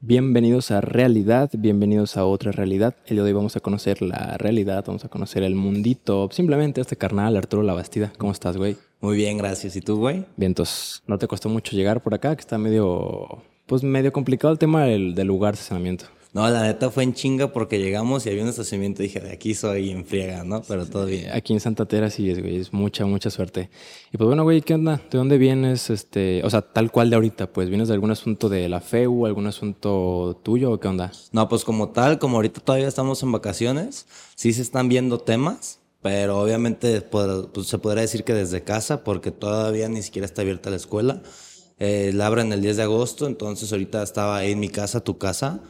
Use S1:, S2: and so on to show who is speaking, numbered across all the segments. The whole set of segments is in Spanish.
S1: Bienvenidos a Realidad, bienvenidos a otra realidad. El día de hoy vamos a conocer la realidad, vamos a conocer el mundito, simplemente este carnal, Arturo Labastida. ¿Cómo estás, güey?
S2: Muy bien, gracias. ¿Y tú, güey?
S1: Bien, entonces, ¿no te costó mucho llegar por acá? Que está medio, pues medio complicado el tema del, del lugar de estacionamiento.
S2: No, la neta fue en chinga porque llegamos y había un estacionamiento dije, de aquí soy en friega, ¿no? Pero todo bien.
S1: Aquí en Santa Tera sí es, güey, es mucha, mucha suerte. Y pues bueno, güey, ¿qué onda? ¿De dónde vienes? Este, o sea, tal cual de ahorita, pues, ¿vienes de algún asunto de la FEU, algún asunto tuyo o qué onda?
S2: No, pues como tal, como ahorita todavía estamos en vacaciones, sí se están viendo temas, pero obviamente pues, se podría decir que desde casa porque todavía ni siquiera está abierta la escuela. Eh, la abren el 10 de agosto, entonces ahorita estaba ahí en mi casa, tu casa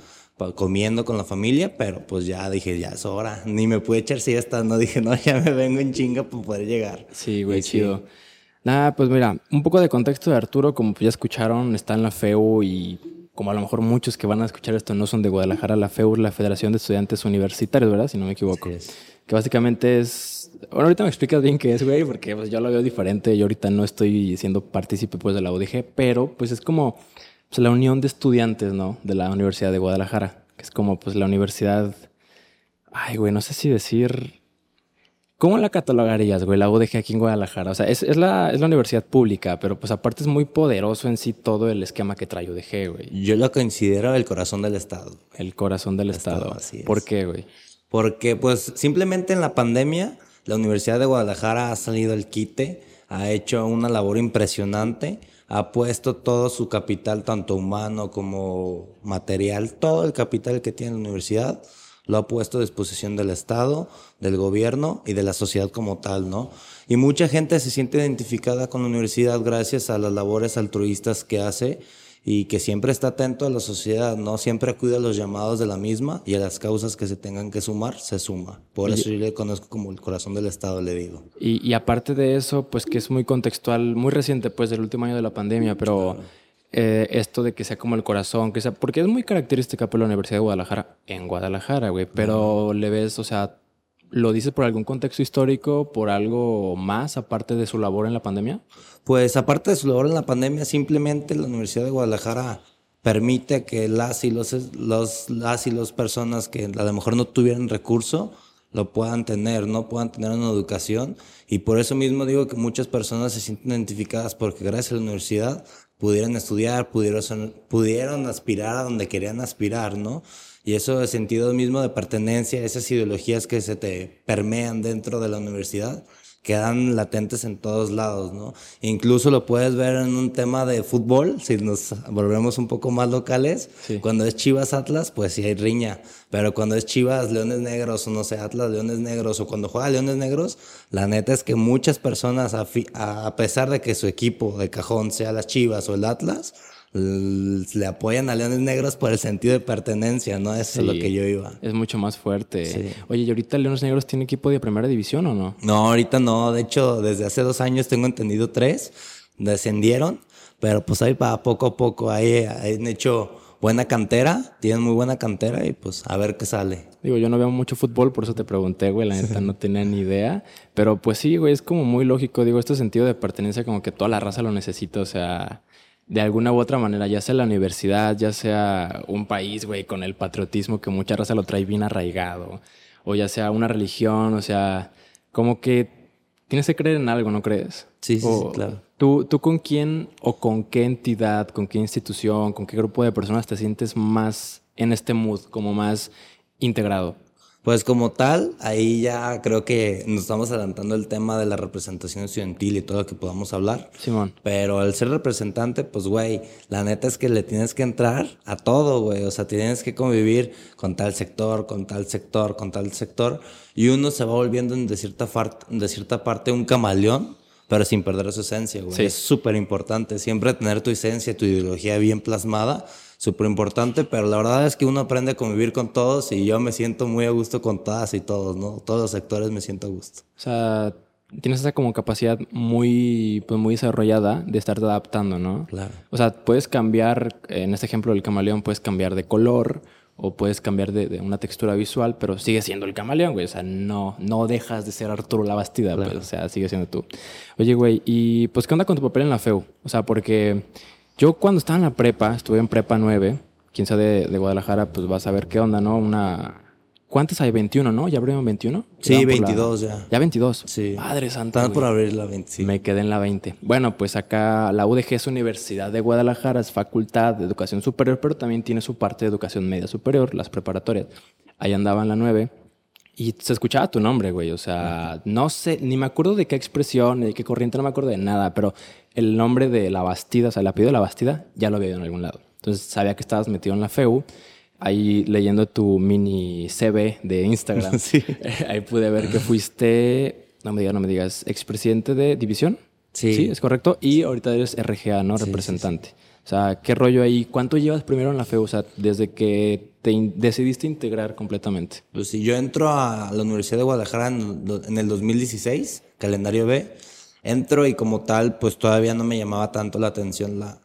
S2: comiendo con la familia, pero pues ya dije, ya es hora. Ni me pude echar siesta, no dije, no, ya me vengo en chinga para poder llegar.
S1: Sí, güey, chido. Nada, pues mira, un poco de contexto de Arturo, como ya escucharon, está en la FEU y como a lo mejor muchos que van a escuchar esto no son de Guadalajara, la FEU la Federación de Estudiantes Universitarios, ¿verdad? Si no me equivoco. Que básicamente es... Bueno, ahorita me explicas bien qué es, güey, porque pues, yo lo veo diferente. Yo ahorita no estoy siendo partícipe pues de la UDG, pero pues es como pues, la unión de estudiantes, ¿no? De la Universidad de Guadalajara, que es como pues la universidad... Ay, güey, no sé si decir... ¿Cómo la catalogarías, güey, la UDG aquí en Guadalajara? O sea, es, la, es la universidad pública, pero pues aparte es muy poderoso en sí todo el esquema que trae UDG, güey.
S2: Yo lo considero el corazón del Estado.
S1: El corazón del Estado. Así es. ¿Por qué, güey?
S2: Porque pues simplemente en la pandemia la Universidad de Guadalajara ha salido el quite, ha hecho una labor impresionante ha puesto todo su capital, tanto humano como material, todo el capital que tiene la universidad, lo ha puesto a disposición del Estado, del gobierno y de la sociedad como tal, ¿no? Y mucha gente se siente identificada con la universidad gracias a las labores altruistas que hace y que siempre está atento a la sociedad, ¿no? Siempre acude a los llamados de la misma y a las causas que se tengan que sumar, se suma. Por eso yo le conozco como el corazón del Estado, le digo.
S1: Y, y, aparte de eso, pues que es muy contextual, muy reciente, pues del último año de la pandemia, pero eh, esto de que sea como el corazón, que sea, porque es muy característica por pues, la Universidad de Guadalajara, en Guadalajara, güey, pero le ves, o sea, ¿Lo dice por algún contexto histórico, por algo más aparte de su labor en la pandemia?
S2: Pues aparte de su labor en la pandemia, simplemente la Universidad de Guadalajara permite que las y los, los, las y las personas que a lo mejor no tuvieran recurso lo puedan tener, no puedan tener una educación. Y por eso mismo digo que muchas personas se sienten identificadas porque gracias a la universidad pudieron estudiar, pudieron, pudieron aspirar a donde querían aspirar, ¿no? Y eso de sentido mismo de pertenencia, esas ideologías que se te permean dentro de la universidad, quedan latentes en todos lados, ¿no? Incluso lo puedes ver en un tema de fútbol, si nos volvemos un poco más locales, cuando es Chivas Atlas, pues sí hay riña, pero cuando es Chivas Leones Negros o no sé, Atlas Leones Negros o cuando juega Leones Negros, la neta es que muchas personas, a pesar de que su equipo de cajón sea las Chivas o el Atlas, le apoyan a Leones Negros por el sentido de pertenencia, ¿no? Eso es lo que yo iba.
S1: Es mucho más fuerte. Oye, ¿y ahorita Leones Negros tiene equipo de primera división o no?
S2: No, ahorita no. De hecho, desde hace dos años tengo entendido tres. Descendieron, pero pues ahí para poco a poco ahí han hecho buena cantera, tienen muy buena cantera y pues a ver qué sale.
S1: Digo, yo no veo mucho fútbol, por eso te pregunté, güey, la neta no tenía ni idea, pero pues sí, güey, es como muy lógico, digo, este sentido de pertenencia como que toda la raza lo necesita, o sea, de alguna u otra manera, ya sea la universidad, ya sea un país, güey, con el patriotismo que mucha raza lo trae bien arraigado, o ya sea una religión, o sea, como que tienes que creer en algo, ¿no crees?
S2: Sí, sí, claro.
S1: ¿tú, ¿Tú con quién o con qué entidad, con qué institución, con qué grupo de personas te sientes más en este mood, como más integrado?
S2: Pues como tal, ahí ya creo que nos estamos adelantando el tema de la representación estudiantil y todo lo que podamos hablar.
S1: Simón.
S2: Pero al ser representante, pues güey, la neta es que le tienes que entrar a todo, güey. O sea, tienes que convivir con tal sector, con tal sector, con tal sector. Y uno se va volviendo de cierta, de cierta parte un camaleón pero sin perder su esencia, güey. Es súper importante siempre tener tu esencia, tu ideología bien plasmada súper importante, pero la verdad es que uno aprende a convivir con todos y yo me siento muy a gusto con todas y todos, ¿no? Todos los sectores me siento a gusto.
S1: O sea, tienes esa como capacidad muy, pues muy desarrollada de estarte adaptando, ¿no?
S2: Claro.
S1: O sea, puedes cambiar, en este ejemplo del camaleón, puedes cambiar de color o puedes cambiar de, una textura visual, pero sigue siendo el camaleón, güey. O sea, no, no dejas de ser Arturo la Bastida, pues, o sea, sigue siendo tú. Oye, güey, ¿y pues qué onda con tu papel en la FEU? O sea, porque yo cuando estaba en la prepa, estuve en prepa 9, quien sea de, de Guadalajara, pues vas a ver qué onda, ¿no? Una... ¿Cuántas hay? 21, ¿no? ¿Ya abrieron 21?
S2: Sí,
S1: Van por la-
S2: 22 ya.
S1: Ya 22.
S2: Sí.
S1: Padre santa.
S2: Están por abrir la 25.
S1: Me quedé en la 20. Bueno, pues acá la UDG es Universidad de Guadalajara, es facultad de educación superior, pero también tiene su parte de educación media superior, las preparatorias. Ahí andaba en la 9 y se escuchaba tu nombre, güey. O sea, no sé, ni me acuerdo de qué expresión, ni de qué corriente, no me acuerdo de nada, pero el nombre de la Bastida, o sea, el apellido de la Bastida, ya lo había oído en algún lado. Entonces sabía que estabas metido en la FEU. Ahí leyendo tu mini CV de Instagram,
S2: Sí.
S1: ahí pude ver que fuiste, no me digas, no me digas, expresidente de división.
S2: Sí.
S1: Sí, es correcto. Y ahorita eres RGA, ¿no? Representante. O sea, ¿qué rollo ahí? ¿Cuánto llevas primero en la FEU? O sea, desde que te in- decidiste integrar completamente.
S2: Pues si yo entro a la Universidad de Guadalajara en, en el 2016, calendario B, entro y como tal, pues todavía no me llamaba tanto la atención la,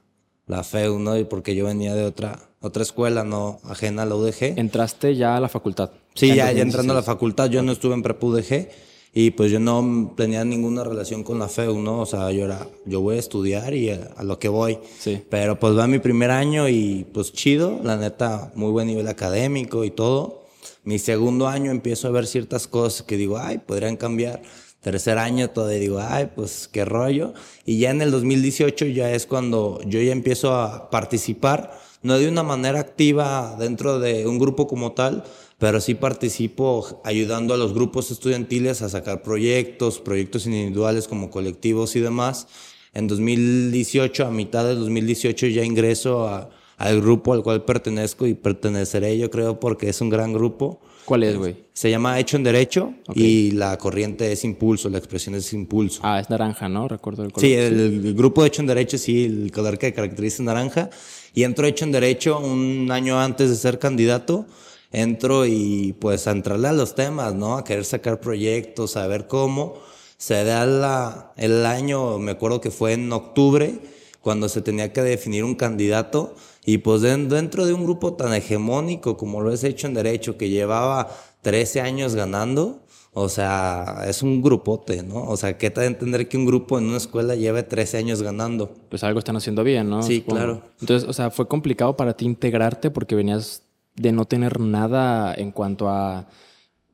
S2: la FEU, ¿no? Y porque yo venía de otra, otra escuela, no ajena a la UDG.
S1: Entraste ya a la facultad.
S2: Sí, ya, ya entrando a la
S1: 2016.
S2: facultad, yo no estuve en prepa UDG y pues yo no tenía ninguna relación con la FEU, ¿no? O sea, yo era, yo voy a estudiar y a, a lo que voy.
S1: Sí.
S2: Pero pues va mi primer año y pues chido, la neta, muy buen nivel académico y todo. Mi segundo año empiezo a ver ciertas cosas que digo, ay, podrían cambiar. Tercer año todavía digo, ay, pues qué rollo. Y ya en el 2018 ya es cuando yo ya empiezo a participar, no de una manera activa dentro de un grupo como tal, pero sí participo ayudando a los grupos estudiantiles a sacar proyectos, proyectos individuales como colectivos y demás. En 2018, a mitad de 2018, ya ingreso a- al grupo al cual pertenezco y perteneceré, yo creo, porque es un gran grupo.
S1: ¿Cuál es, güey?
S2: Se llama Hecho en Derecho y la corriente es Impulso, la expresión es Impulso.
S1: Ah, es naranja, ¿no? Recuerdo el color.
S2: Sí, el, el grupo de Hecho en Derecho, sí, el color que caracteriza es naranja. Y entro Hecho en Derecho un año antes de ser candidato. Entro y pues a entrarle a los temas, ¿no? A querer sacar proyectos, a ver cómo. Se da la, el año, me acuerdo que fue en octubre, cuando se tenía que definir un candidato. Y pues den- dentro de un grupo tan hegemónico como lo es Hecho en Derecho, que llevaba 13 años ganando, o sea, es un grupote, ¿no? O sea, ¿qué te a entender que un grupo en una escuela lleve 13 años ganando?
S1: Pues algo están haciendo bien, ¿no?
S2: Sí,
S1: Supongo.
S2: claro.
S1: Entonces, o sea, fue complicado para ti integrarte porque venías de no tener nada en cuanto a,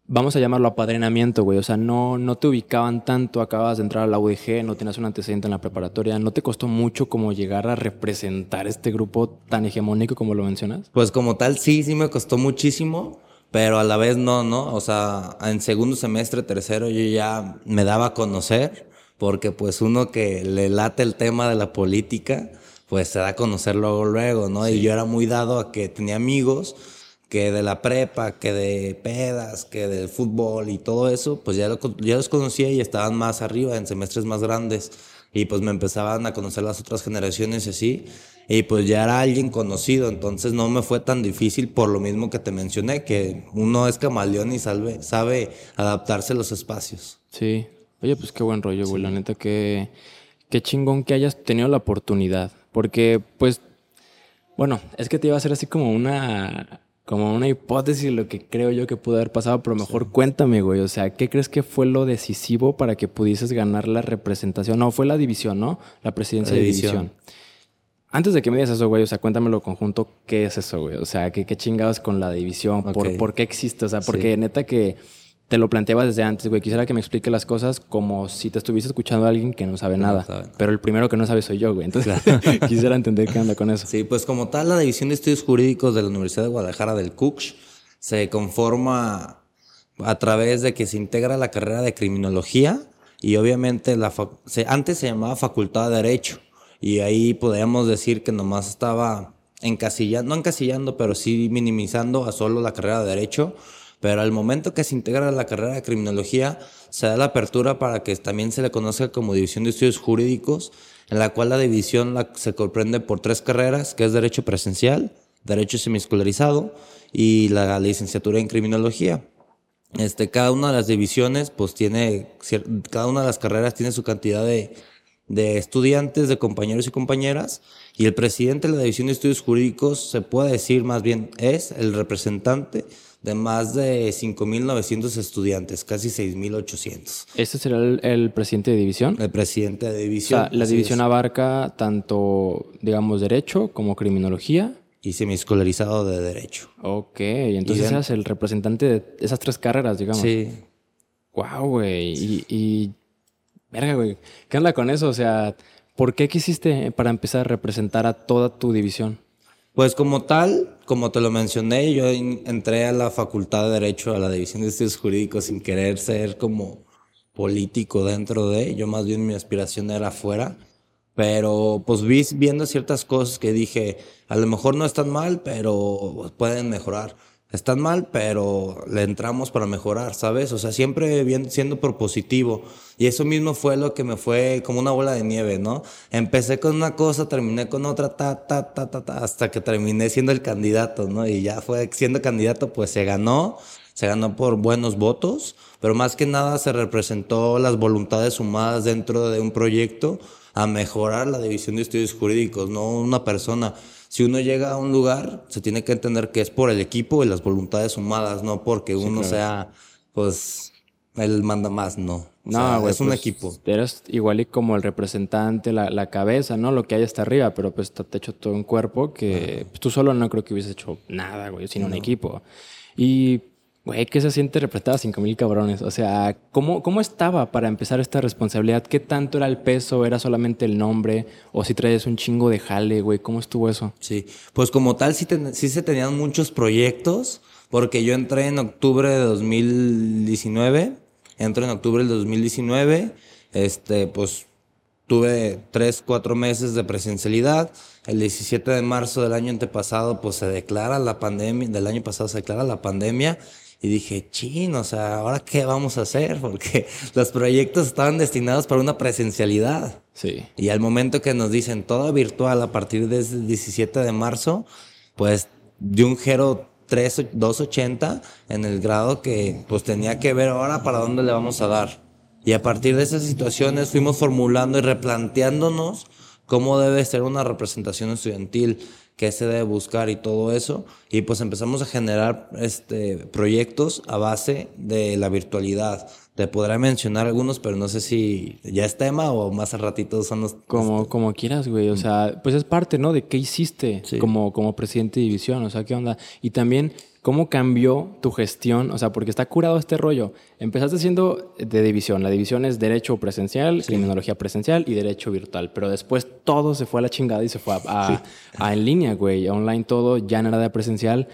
S1: vamos a llamarlo apadrinamiento, güey. O sea, no, no te ubicaban tanto, acabas de entrar a la UDG, no tenías un antecedente en la preparatoria. ¿No te costó mucho como llegar a representar este grupo tan hegemónico como lo mencionas?
S2: Pues como tal, sí, sí me costó muchísimo, pero a la vez no, ¿no? O sea, en segundo semestre, tercero, yo ya me daba a conocer, porque pues uno que le late el tema de la política, pues se da a conocer luego, luego, ¿no? Y yo era muy dado a que tenía amigos que de la prepa, que de pedas, que del fútbol y todo eso, pues ya, lo con- ya los conocía y estaban más arriba, en semestres más grandes. Y pues me empezaban a conocer las otras generaciones y así. Y pues ya era alguien conocido, entonces no me fue tan difícil por lo mismo que te mencioné, que uno es camaleón y sabe adaptarse a los espacios.
S1: Sí. Oye, pues qué buen rollo, güey. La neta, que qué chingón que hayas tenido la oportunidad. Porque, pues, bueno, es que te iba a hacer así como una, como una hipótesis de lo que creo yo que pudo haber pasado, pero mejor cuéntame, güey. O sea, ¿qué crees que fue lo decisivo para que pudieses ganar la representación? No, fue la división, ¿no? La presidencia
S2: La
S1: de
S2: división.
S1: división. Antes de que me digas eso, güey, o sea, cuéntamelo conjunto, ¿qué es eso, güey? O sea, ¿qué, qué chingados con la división? ¿Por,
S2: Ok.
S1: ¿Por qué existe? O sea, porque neta que te lo planteaba desde antes, güey. Quisiera que me explique las cosas como si te estuviese escuchando a alguien que no sabe nada.
S2: sabe nada.
S1: Pero el primero que no sabe soy yo, güey. Entonces, quisiera entender qué anda con eso.
S2: Sí, pues como tal, la División de Estudios Jurídicos de la Universidad de Guadalajara del CUCH se conforma a través de que se integra la carrera de criminología y obviamente la se- antes se llamaba Facultad de Derecho y ahí podríamos decir que nomás estaba encasillando, no encasillando, pero sí minimizando a solo la carrera de Derecho. Pero al momento que se integra la carrera de criminología, se da la apertura para que también se le conozca como División de Estudios Jurídicos, en la cual la división se comprende por tres carreras, que es Derecho Presencial, Derecho Semiescolarizado y la licenciatura en Criminología. Este, cada una de las divisiones, pues tiene, cada una de las carreras tiene su cantidad de, de estudiantes, de compañeros y compañeras, y el presidente de la División de Estudios Jurídicos, se puede decir más bien, es el representante de más de 5.900 estudiantes, casi 6.800.
S1: ¿Este será el, el presidente de división?
S2: El presidente de
S1: O
S2: división.
S1: sea, la división
S2: es.
S1: abarca tanto, digamos, derecho como criminología
S2: y semiescolarizado de Derecho.
S1: Ok, entonces
S2: Y
S1: eras el representante de esas tres carreras, digamos.
S2: Sí.
S1: Wow, güey. Y, y. Verga, güey. ¿Qué onda con eso? O sea, ¿por qué quisiste para empezar a representar a toda tu división?
S2: Pues como tal, como te lo mencioné, yo entré a la Facultad de Derecho, a la División de Estudios Jurídicos, sin querer ser como político dentro de, yo más bien mi aspiración era afuera, pero pues vi viendo ciertas cosas que dije, a lo mejor no están mal, pero pueden mejorar. Están mal, pero le entramos para mejorar, ¿sabes? O sea, siempre bien, siendo propositivo. Y eso mismo fue lo que me fue como una bola de nieve, ¿no? Empecé con una cosa, terminé con otra, ta, ta, ta, ta, ta, hasta que terminé siendo el candidato, ¿no? Y ya fue siendo candidato, pues se ganó, se ganó por buenos votos, pero más que nada se representó las voluntades sumadas dentro de un proyecto a mejorar la división de estudios jurídicos, no una persona. Si uno llega a un lugar, se tiene que entender que es por el equipo y las voluntades sumadas, no porque uno sea, pues, él manda más, no. O
S1: No,
S2: sea,
S1: güey.
S2: es un
S1: pues,
S2: equipo.
S1: Eres igual y como el representante, la, la cabeza, ¿no? Lo que hay hasta arriba, pero pues te ha hecho todo un cuerpo que pues, tú solo no creo que hubieses hecho nada, güey, sino un equipo. Y, güey, ¿qué se siente representar a 5 mil cabrones? O sea, ¿cómo, ¿cómo estaba para empezar esta responsabilidad? ¿Qué tanto era el peso? ¿Era solamente el nombre? ¿O si traes un chingo de jale, güey? ¿Cómo estuvo eso?
S2: Sí, pues como tal sí, ten- sí se tenían muchos proyectos, porque yo entré en octubre de 2019, entré en octubre del 2019, este, pues tuve tres, cuatro meses de presencialidad. El 17 de marzo del año antepasado, pues se declara la pandemia, del año pasado se declara la pandemia. Y dije, chin, o sea, ¿ahora qué vamos a hacer? Porque los proyectos estaban destinados para una presencialidad.
S1: Sí.
S2: Y al momento que nos dicen todo virtual a partir del 17 de marzo, pues de un Gero 3, 280 en el grado que pues tenía que ver ahora para dónde le vamos a dar. Y a partir de esas situaciones fuimos formulando y replanteándonos cómo debe ser una representación estudiantil, qué se debe buscar y todo eso. Y pues empezamos a generar este, proyectos a base de la virtualidad. Te podré mencionar algunos, pero no sé si ya es tema o más al ratito son los...
S1: Como, como quieras, güey. O sea, pues es parte, ¿no? De qué hiciste
S2: Sí.
S1: como, como presidente de división. O sea, qué onda. Y también, ¿cómo cambió tu gestión? O sea, porque está curado este rollo. Empezaste siendo de división. La división es derecho presencial, criminología presencial y derecho virtual. Pero después todo se fue a la chingada y se fue a, a- a en línea, güey. Online todo, ya no era de presencial.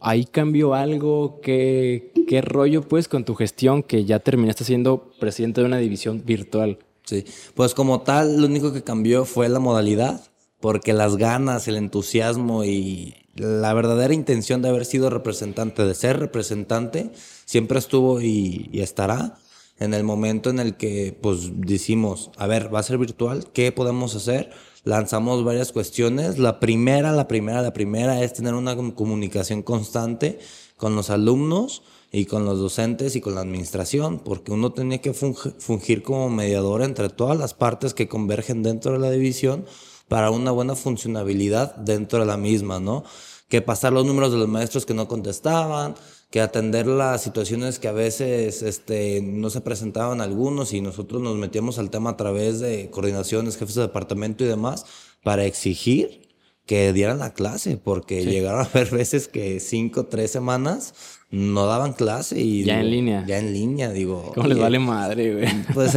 S1: Ahí cambió algo. ¿Qué, ¿Qué rollo, pues, con tu gestión que ya terminaste siendo presidente de una división virtual?
S2: Sí, pues como tal, lo único que cambió fue la modalidad, porque las ganas, el entusiasmo y la verdadera intención de haber sido representante, de ser representante, siempre estuvo y, estará en el momento en el que pues decimos, a ver, va a ser virtual, ¿qué podemos hacer? Lanzamos varias cuestiones. La primera, la primera, la primera es tener una com- comunicación constante con los alumnos y con los docentes y con la administración, porque uno tenía que fungir como mediador entre todas las partes que convergen dentro de la división para una buena funcionabilidad dentro de la misma, ¿no? Que pasar los números de los maestros que no contestaban, que atender las situaciones que a veces este, no se presentaban algunos y nosotros nos metíamos al tema a través de coordinaciones, jefes de departamento y demás, para exigir que dieran la clase, porque llegaron a haber veces que cinco, tres semanas no daban clase y...
S1: Ya en línea.
S2: Ya en línea, digo.
S1: ¿Cómo les
S2: oye,
S1: vale madre, güey?
S2: pues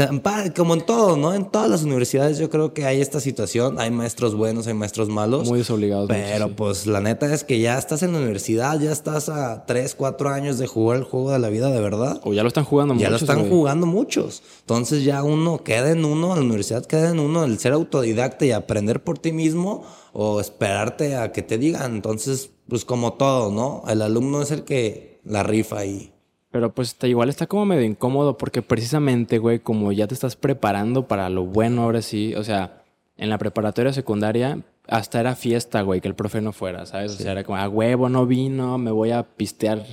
S2: como en todo, ¿no? En todas las universidades yo creo que hay esta situación, hay maestros buenos, hay maestros malos.
S1: Muy desobligados.
S2: Pero
S1: sí.
S2: pues la neta es que ya estás en la universidad, ya estás a 3, 4 años de jugar el juego de la vida de verdad.
S1: O ya lo están jugando
S2: Ya lo
S1: muchos,
S2: están
S1: güey.
S2: jugando muchos. Entonces ya uno queda en uno, la universidad queda en uno, el ser autodidacta y aprender por ti mismo o esperarte a que te digan. Entonces, pues como todo, ¿no? El alumno es el que la rifa y...
S1: Pero pues está, igual está como medio incómodo porque precisamente, güey, como ya te estás preparando para lo bueno ahora sí, o sea, en la preparatoria secundaria hasta era fiesta, güey, que el profe no fuera, ¿sabes? O sea, era como, a huevo, no vino, me voy a pistear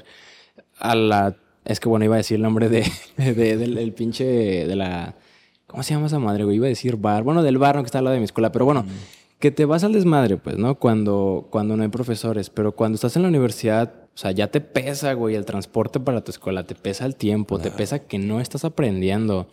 S1: a la... Es que bueno, iba a decir el nombre de, de- del el pinche de la... ¿Cómo se llama esa madre, güey? Iba a decir bar. Bueno, del bar, no que está al lado de mi escuela, pero bueno, que te vas al desmadre, pues, ¿no? Cuando, cuando no hay profesores, pero cuando estás en la universidad, o sea, ya te pesa, güey, el transporte para tu escuela, te pesa el tiempo, te pesa que no estás aprendiendo.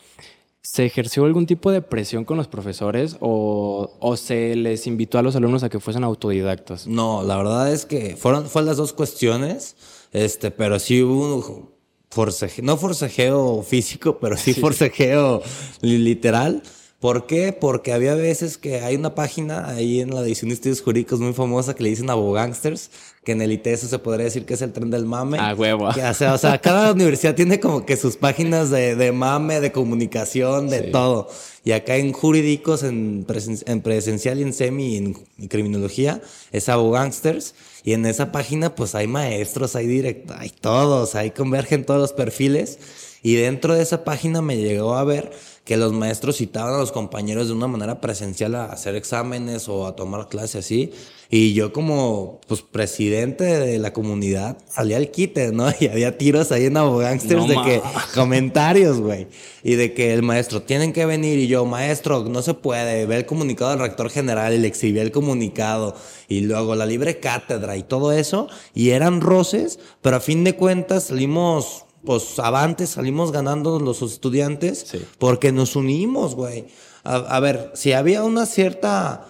S1: ¿Se ejerció algún tipo de presión con los profesores o, o, se les invitó a los alumnos a que fuesen autodidactas?
S2: No, la verdad es que fueron, fueron las dos cuestiones, este, pero sí hubo un forcejeo, no forcejeo físico, pero sí, sí. forcejeo literal. ¿Por qué? Porque había veces que hay una página ahí en la edición de estudios jurídicos muy famosa que le dicen abogangsters, que en el ITES se podría decir que es el tren del mame.
S1: Ah, huevo.
S2: Que, o, sea, o sea, cada universidad tiene como que sus páginas de, de mame, de comunicación, de sí. todo. Y acá en jurídicos, en, presen en presencial y en semi y en, en criminología, es abogangsters. Y en esa página, pues hay maestros, hay directos, hay todos, ahí convergen todos los perfiles. Y dentro de esa página me llegó a ver que los maestros citaban a los compañeros de una manera presencial a hacer exámenes o a tomar clases así. Y yo como pues presidente de la comunidad salía al quite, ¿no? Y había tiros ahí en Abogangsters no, de que comentarios, güey. Y de que el maestro, tienen que venir. Y yo, maestro, no se puede. Ve el comunicado del rector general y le exhibía el comunicado. Y luego la libre cátedra y todo eso. Y eran roces, pero a fin de cuentas salimos pues avantes salimos ganando los estudiantes sí. porque nos unimos, güey. A, a, ver, si había una cierta...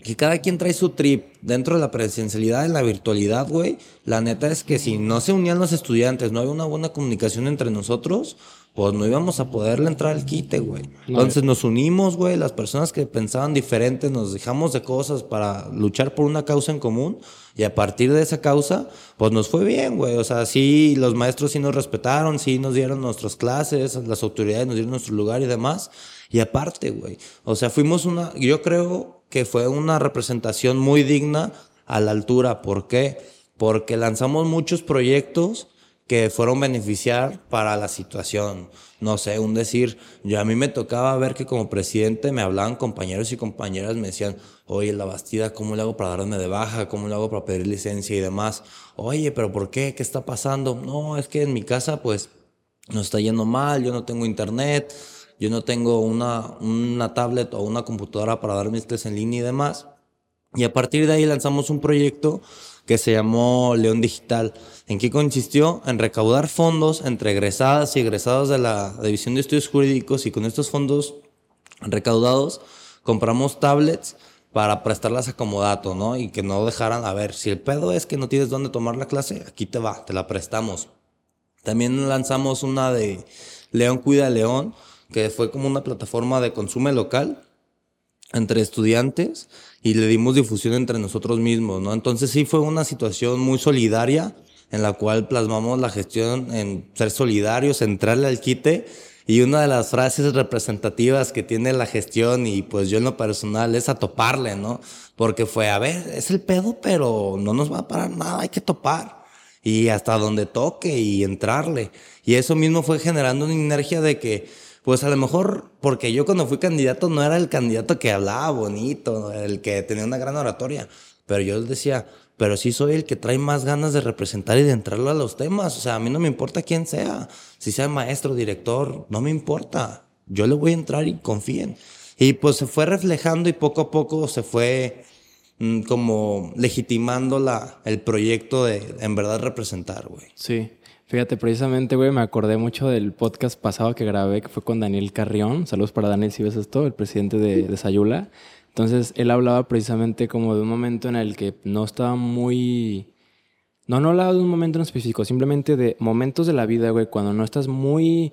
S2: Que cada quien trae su trip dentro de la presencialidad y la virtualidad, güey. La neta es que si no se unían los estudiantes, no había una buena comunicación entre nosotros, pues no íbamos a poderle entrar al quite, güey. Entonces nos unimos, güey, las personas que pensaban diferente, nos dejamos de cosas para luchar por una causa en común y a partir de esa causa, pues nos fue bien, güey. O sea, sí, los maestros sí nos respetaron, sí nos dieron nuestras clases, las autoridades nos dieron nuestro lugar y demás. Y aparte, güey, o sea, fuimos una, yo creo que fue una representación muy digna a la altura. ¿Por qué? Porque lanzamos muchos proyectos que fueron beneficiar para la situación. No sé, un decir, yo a mí me tocaba ver que como presidente me hablaban compañeros y compañeras, me decían, oye, la Bastida, ¿cómo le hago para darme de baja? ¿Cómo le hago para pedir licencia y demás? Oye, pero ¿por qué? ¿Qué está pasando? No, es que en mi casa, pues, nos está yendo mal, yo no tengo internet, yo no tengo una, una tablet o una computadora para dar mis clases en línea y demás. Y a partir de ahí lanzamos un proyecto que se llamó León Digital. ¿En qué consistió? En recaudar fondos entre egresadas y egresados de la División de Estudios Jurídicos y con estos fondos recaudados compramos tablets para prestarlas a comodato, ¿no? Y que no dejaran, a ver, si el pedo es que no tienes dónde tomar la clase, aquí te va, te la prestamos. También lanzamos una de León Cuida León, que fue como una plataforma de consumo local entre estudiantes y le dimos difusión entre nosotros mismos, ¿no? Entonces sí fue una situación muy solidaria en la cual plasmamos la gestión en ser solidarios, entrarle al quite y una de las frases representativas que tiene la gestión y pues yo en lo personal es a toparle, ¿no? Porque fue, a ver, es el pedo, pero no nos va a parar nada, hay que topar. Y hasta donde toque y entrarle. Y eso mismo fue generando una energía de que, pues a lo mejor, porque yo cuando fui candidato no era el candidato que hablaba bonito, el que tenía una gran oratoria, pero yo decía, pero sí soy el que trae más ganas de representar y de entrarlo a los temas. O sea, a mí no me importa quién sea, si sea maestro, director, no me importa. Yo le voy a entrar y confíen. Y pues se fue reflejando y poco a poco se fue mmm, como legitimando la, el proyecto de en verdad representar, güey.
S1: Sí. Fíjate, precisamente, güey, me acordé mucho del podcast pasado que grabé, que fue con Daniel Carrión. Saludos para Daniel, si ves esto, el presidente de, de Sayula. Entonces, él hablaba precisamente como de un momento en el que no estaba muy... No, no hablaba de un momento en específico, simplemente de momentos de la vida, güey, cuando no estás muy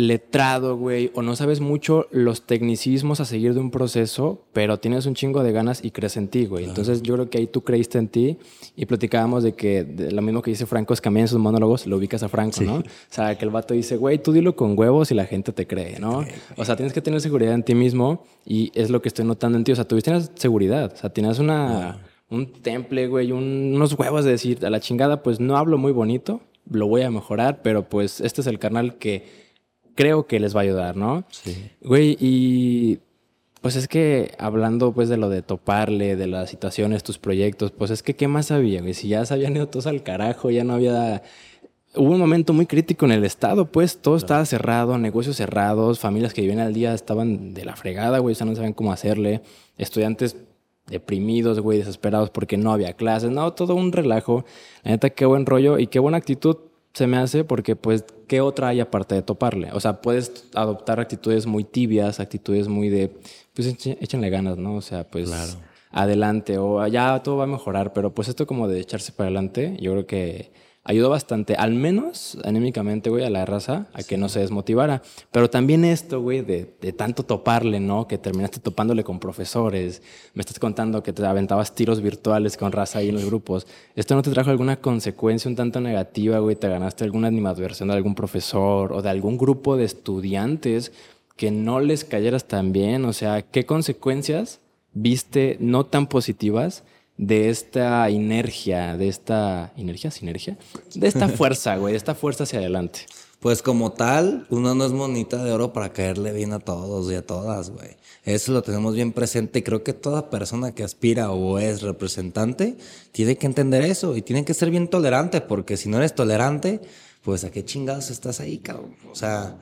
S1: letrado, güey, o no sabes mucho los tecnicismos a seguir de un proceso, pero tienes un chingo de ganas y crees en ti, güey. Claro. Entonces yo creo que ahí tú creíste en ti y platicábamos de que de lo mismo que dice Franco Escamilla en sus monólogos, lo ubicas a Franco, sí. ¿no? O sea, que el vato dice, güey, tú dilo con huevos y la gente te cree, ¿no? O sea, tienes que tener seguridad en ti mismo y es lo que estoy notando en ti. O sea, tuviste seguridad, o sea, tienes una... un temple, güey, un, unos huevos de decir a la chingada, pues no hablo muy bonito, lo voy a mejorar, pero pues este es el canal que creo que les va a ayudar, ¿no?
S2: Sí.
S1: Güey, y pues es que hablando pues de lo de toparle, de las situaciones, tus proyectos, pues es que ¿qué más había, güey? Si ya se habían ido todos al carajo, ya no había... Hubo un momento muy crítico en el estado, pues todo claro. estaba cerrado, negocios cerrados, familias que vivían al día estaban de la fregada, güey, o sea, no sabían cómo hacerle, estudiantes deprimidos, güey, desesperados porque no había clases, no, todo un relajo. La neta, qué buen rollo y qué buena actitud se me hace porque, pues, ¿qué otra hay aparte de toparle? O sea, puedes adoptar actitudes muy tibias, actitudes muy de, pues, échenle ganas, ¿no? O sea, pues, adelante o ya todo va a mejorar, pero pues esto como de echarse para adelante, yo creo que ayudó bastante, al menos anémicamente, güey, a la raza, a que no se desmotivara. Pero también esto, güey, de, tanto toparle, ¿no? Que terminaste topándole con profesores, me estás contando que te aventabas tiros virtuales con raza ahí en los grupos. ¿Esto no te trajo alguna consecuencia un tanto negativa, güey? ¿Te ganaste alguna animadversión de algún profesor o de algún grupo de estudiantes que no les cayeras tan bien? O sea, ¿qué consecuencias viste no tan positivas? De esta inercia, de esta inergia, sinergia, de esta fuerza, güey, de esta fuerza hacia adelante.
S2: Pues como tal, uno no es monita de oro para caerle bien a todos y a todas, güey. Eso lo tenemos bien presente y creo que toda persona que aspira o es representante tiene que entender eso y tiene que ser bien tolerante porque si no eres tolerante, pues a qué chingados estás ahí, cabrón. O sea,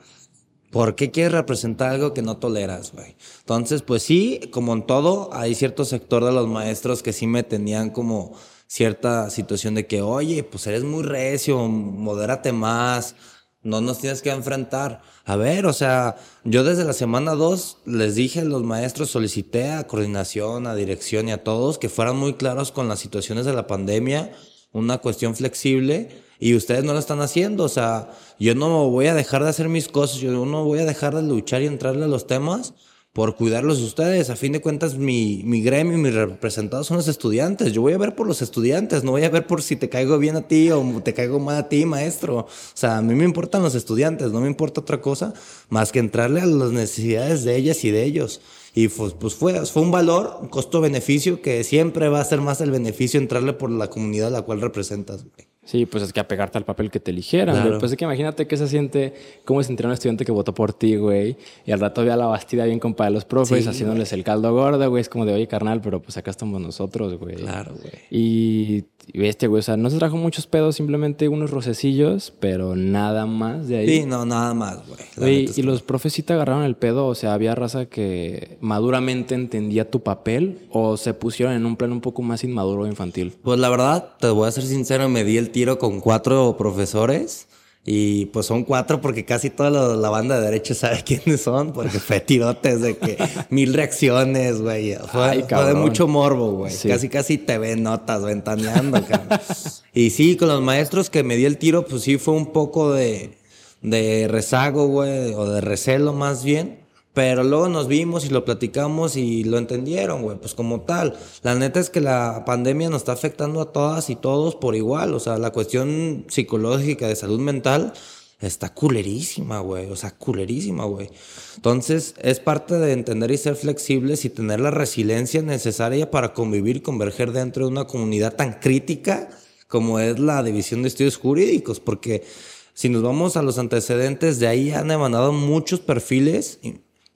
S2: ¿Por qué quieres representar algo que no toleras, güey? Entonces, pues sí, como en todo, hay cierto sector de los maestros que sí me tenían como cierta situación de que, oye, pues eres muy recio, modérate más, no nos tienes que enfrentar. A ver, o sea, yo desde la semana 2 les dije a los maestros, solicité a coordinación, a dirección y a todos que fueran muy claros con las situaciones de la pandemia, una cuestión flexible y ustedes no lo están haciendo. O sea, yo no voy a dejar de hacer mis cosas, yo no voy a dejar de luchar y entrarle a los temas por cuidarlos ustedes. A fin de cuentas, mi, mi gremio y mis representados son los estudiantes. Yo voy a ver por los estudiantes, no voy a ver por si te caigo bien a ti o te caigo mal a ti, maestro. O sea, a mí me importan los estudiantes, no me importa otra cosa más que entrarle a las necesidades de ellas y de ellos. Y pues, pues fue, fue un valor, costo-beneficio que siempre va a ser más el beneficio entrarle por la comunidad a la cual representas.
S1: Sí, pues es que apegarte al papel que te eligieran. Pues es que imagínate que se siente, cómo se un estudiante que votó por ti, güey. Y al rato ve a la bastida bien compa de los profes, haciéndoles el caldo gordo, güey. Es como de, oye, carnal, pero pues acá estamos nosotros, güey.
S2: Claro, güey.
S1: Y, y este, güey, o sea, no se trajo muchos pedos, simplemente unos rocecillos, pero nada más de ahí.
S2: Sí, no, nada más, güey.
S1: Y, los profes sí te agarraron el pedo, o sea, había raza que maduramente entendía tu papel o se pusieron en un plano un poco más inmaduro o infantil.
S2: Pues la verdad, te voy a ser sincero, me di el tiro con cuatro profesores. Y pues son cuatro porque casi toda la, banda de derecho sabe quiénes son, porque fue tirotes de que mil reacciones, güey. Fue, de mucho morbo, güey. Casi, casi te ven notas ventaneando, cabrón. y sí, con los maestros que me di el tiro, pues sí fue un poco de, de rezago, güey, o de recelo más bien. Pero luego nos vimos y lo platicamos y lo entendieron, güey, pues como tal. La neta es que la pandemia nos está afectando a todas y todos por igual. O sea, la cuestión psicológica de salud mental está culerísima, güey. O sea, culerísima, güey. Entonces, es parte de entender y ser flexibles y tener la resiliencia necesaria para convivir converger dentro de una comunidad tan crítica como es la División de Estudios Jurídicos. Porque si nos vamos a los antecedentes, de ahí han emanado muchos perfiles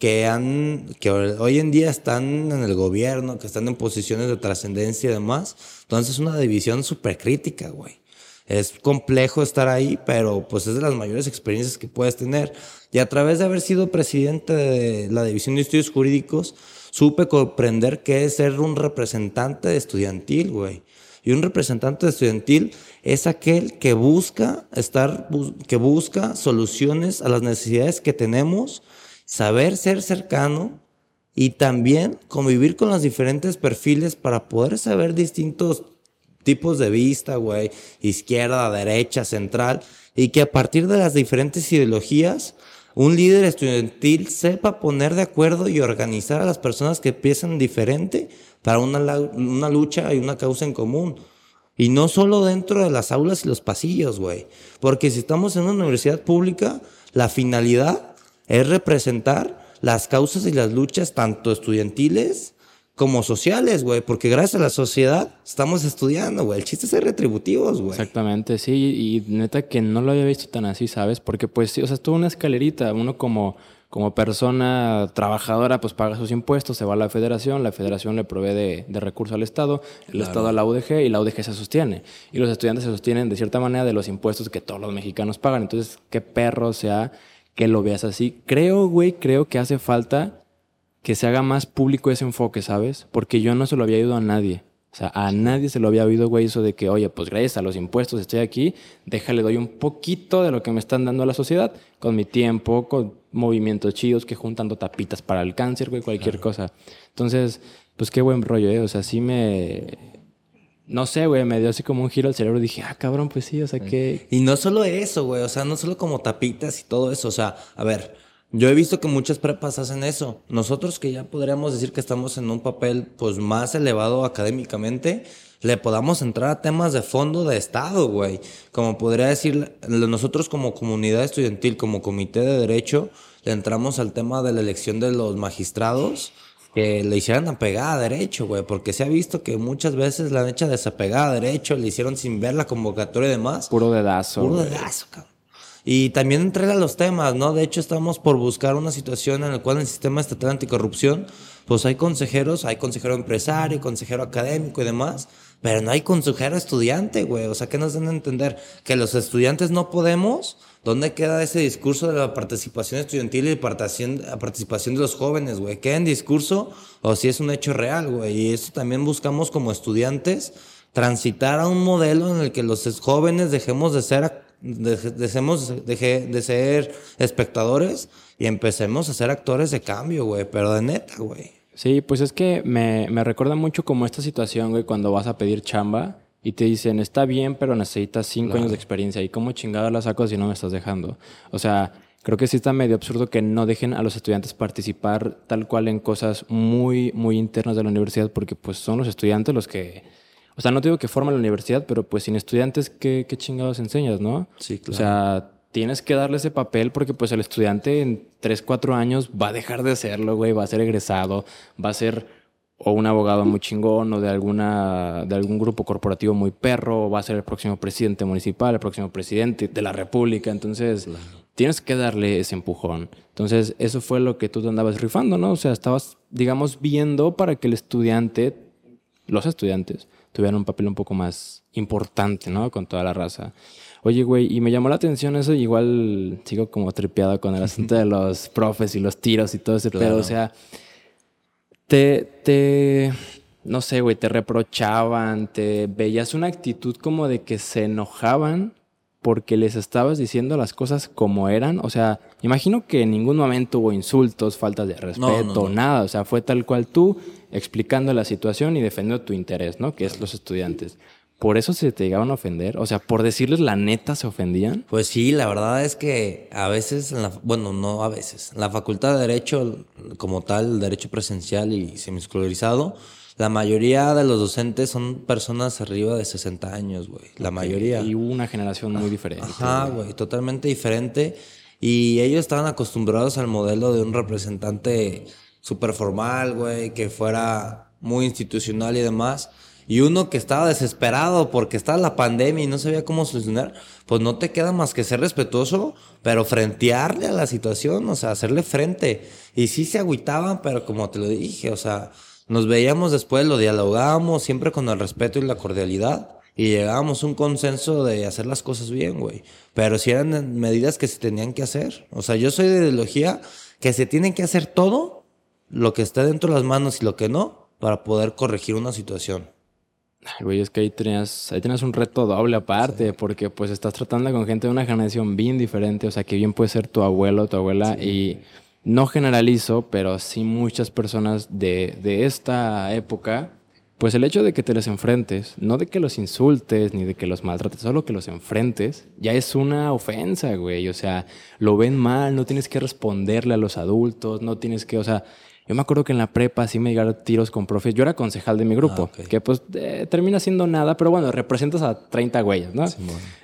S2: que han que hoy en día están en el gobierno, que están en posiciones de trascendencia y demás. Entonces es una división súper crítica, güey. Es complejo estar ahí, pero pues es de las mayores experiencias que puedes tener. Y a través de haber sido presidente de la División de Estudios Jurídicos, supe comprender qué es ser un representante estudiantil, güey. Y un representante estudiantil es aquel que busca estar, que busca soluciones a las necesidades que tenemos saber ser cercano y también convivir con los diferentes perfiles para poder saber distintos tipos de vista, güey, izquierda, derecha, central, y que a partir de las diferentes ideologías, un líder estudiantil sepa poner de acuerdo y organizar a las personas que piensan diferente para una, una lucha y una causa en común. Y no solo dentro de las aulas y los pasillos, güey. Porque si estamos en una universidad pública, la finalidad es representar las causas y las luchas tanto estudiantiles como sociales, güey, porque gracias a la sociedad estamos estudiando, güey. El chiste es ser retributivos, güey.
S1: Exactamente, sí, y neta que no lo había visto tan así, ¿sabes? Porque pues sí, o sea, es toda una escalerita, uno como como persona trabajadora, pues paga sus impuestos, se va a la federación, la federación le provee de, de recursos al Estado, el Estado a la UDG y la UDG se sostiene. Y los estudiantes se sostienen de cierta manera de los impuestos que todos los mexicanos pagan. Entonces, qué perro sea que lo veas así. Creo, güey, creo que hace falta que se haga más público ese enfoque, ¿sabes? Porque yo no se lo había ido a nadie. O sea, a nadie se lo había oído, güey, eso de que, oye, pues gracias a los impuestos estoy aquí, déjale, doy un poquito de lo que me están dando a la sociedad, con mi tiempo, con movimientos chidos, que juntando tapitas para el cáncer, güey, cualquier cosa. Entonces, pues qué buen rollo, ¿eh? O sea, sí me... No sé, güey, me dio así como un giro al cerebro y dije, ah, cabrón, pues sí, o sea, que...
S2: Y no solo eso, güey, o sea, no solo como tapitas y todo eso, o sea, a ver, yo he visto que muchas prepas hacen eso. Nosotros que ya podríamos decir que estamos en un papel pues más elevado académicamente, le podamos entrar a temas de fondo de Estado, güey. Como podría decir, nosotros como comunidad estudiantil, como comité de derecho, le entramos al tema de la elección de los magistrados que le hicieran apegada a derecho, güey, porque se ha visto que muchas veces la han hecho desapegada a derecho, le hicieron sin ver la convocatoria y demás.
S1: Puro dedazo.
S2: Puro dedazo, cabrón. Y también entrega los temas, ¿no? De hecho, estamos por buscar una situación en la cual el sistema estatal anticorrupción, pues hay consejeros, hay consejero empresario, consejero académico y demás, pero no hay consejero estudiante, güey. O sea, ¿qué nos dan a entender? Que los estudiantes no podemos. ¿Dónde queda ese discurso de la participación estudiantil y la participación de los jóvenes, güey? ¿Queda en discurso o si es un hecho real, güey? Y eso también buscamos como estudiantes, transitar a un modelo en el que los jóvenes dejemos de ser dejemos de ser espectadores y empecemos a ser actores de cambio, güey, pero de neta, güey.
S1: Sí, pues es que me, me recuerda mucho como esta situación, güey, cuando vas a pedir chamba y te dicen, está bien, pero necesitas cinco años de experiencia. ¿Y cómo chingada la saco si no me estás dejando? O sea, creo que sí está medio absurdo que no dejen a los estudiantes participar tal cual en cosas muy, muy internas de la universidad, porque pues son los estudiantes los que o sea, no digo que forma la universidad, pero pues sin estudiantes, ¿qué, qué chingados enseñas, no?
S2: Sí, claro.
S1: O sea, tienes que darle ese papel porque pues el estudiante en 3, 4 años va a dejar de hacerlo, güey, va a ser egresado, va a ser o un abogado muy chingón o de alguna de algún grupo corporativo muy perro, o va a ser el próximo presidente municipal, el próximo presidente de la república, entonces tienes que darle ese empujón. Entonces, eso fue lo que tú te andabas rifando, ¿no? O sea, estabas digamos viendo para que el estudiante los estudiantes tuvieran un papel un poco más importante, ¿no? Con toda la raza. Oye, güey, y me llamó la atención eso, igual sigo como tripeado con el asunto de los profes y los tiros y todo ese pedo. O sea, te, te, no sé, güey, te reprochaban, te veías una actitud como de que se enojaban porque les estabas diciendo las cosas como eran. O sea, imagino que en ningún momento hubo insultos, faltas de respeto, nada. O sea, fue tal cual tú explicando la situación y defendiendo tu interés, ¿no? Que es los estudiantes. ¿Por eso se te llegaban a ofender? O sea, por decirles la neta se ofendían.
S2: Pues sí, la verdad es que a veces, en la, bueno, no a veces, en la Facultad de Derecho, como tal, derecho presencial y semiescolarizado, la mayoría de los docentes son personas arriba de 60 años, güey. La mayoría.
S1: Y una generación muy diferente.
S2: Ajá, güey, totalmente diferente. Y ellos estaban acostumbrados al modelo de un representante súper formal, güey, que fuera muy institucional y demás. Y uno que estaba desesperado porque estaba la pandemia y no sabía cómo solucionar, pues no te queda más que ser respetuoso, pero frentearle a la situación, o sea, hacerle frente. Y sí se agüitaban, pero como te lo dije, o sea, nos veíamos después, lo dialogábamos siempre con el respeto y la cordialidad y llegábamos a un consenso de hacer las cosas bien, güey. Pero si eran medidas que se tenían que hacer. O sea, yo soy de ideología que se tiene que hacer todo lo que esté dentro de las manos y lo que no para poder corregir una situación.
S1: Güey, es que ahí tenías, ahí tenías un reto doble aparte, porque pues estás tratando con gente de una generación bien diferente, o sea, que bien puede ser tu abuelo, tu abuela, y no generalizo, pero sí muchas personas de, de esta época, pues el hecho de que te les enfrentes, no de que los insultes ni de que los maltrates, solo que los enfrentes, ya es una ofensa, güey. O sea, lo ven mal, no tienes que responderle a los adultos, no tienes que, o sea, yo me acuerdo que en la prepa sí me llegaron tiros con profes. Yo era concejal de mi grupo, ah, que pues eh, termina siendo nada, pero bueno, representas a 30 güeyes, ¿no?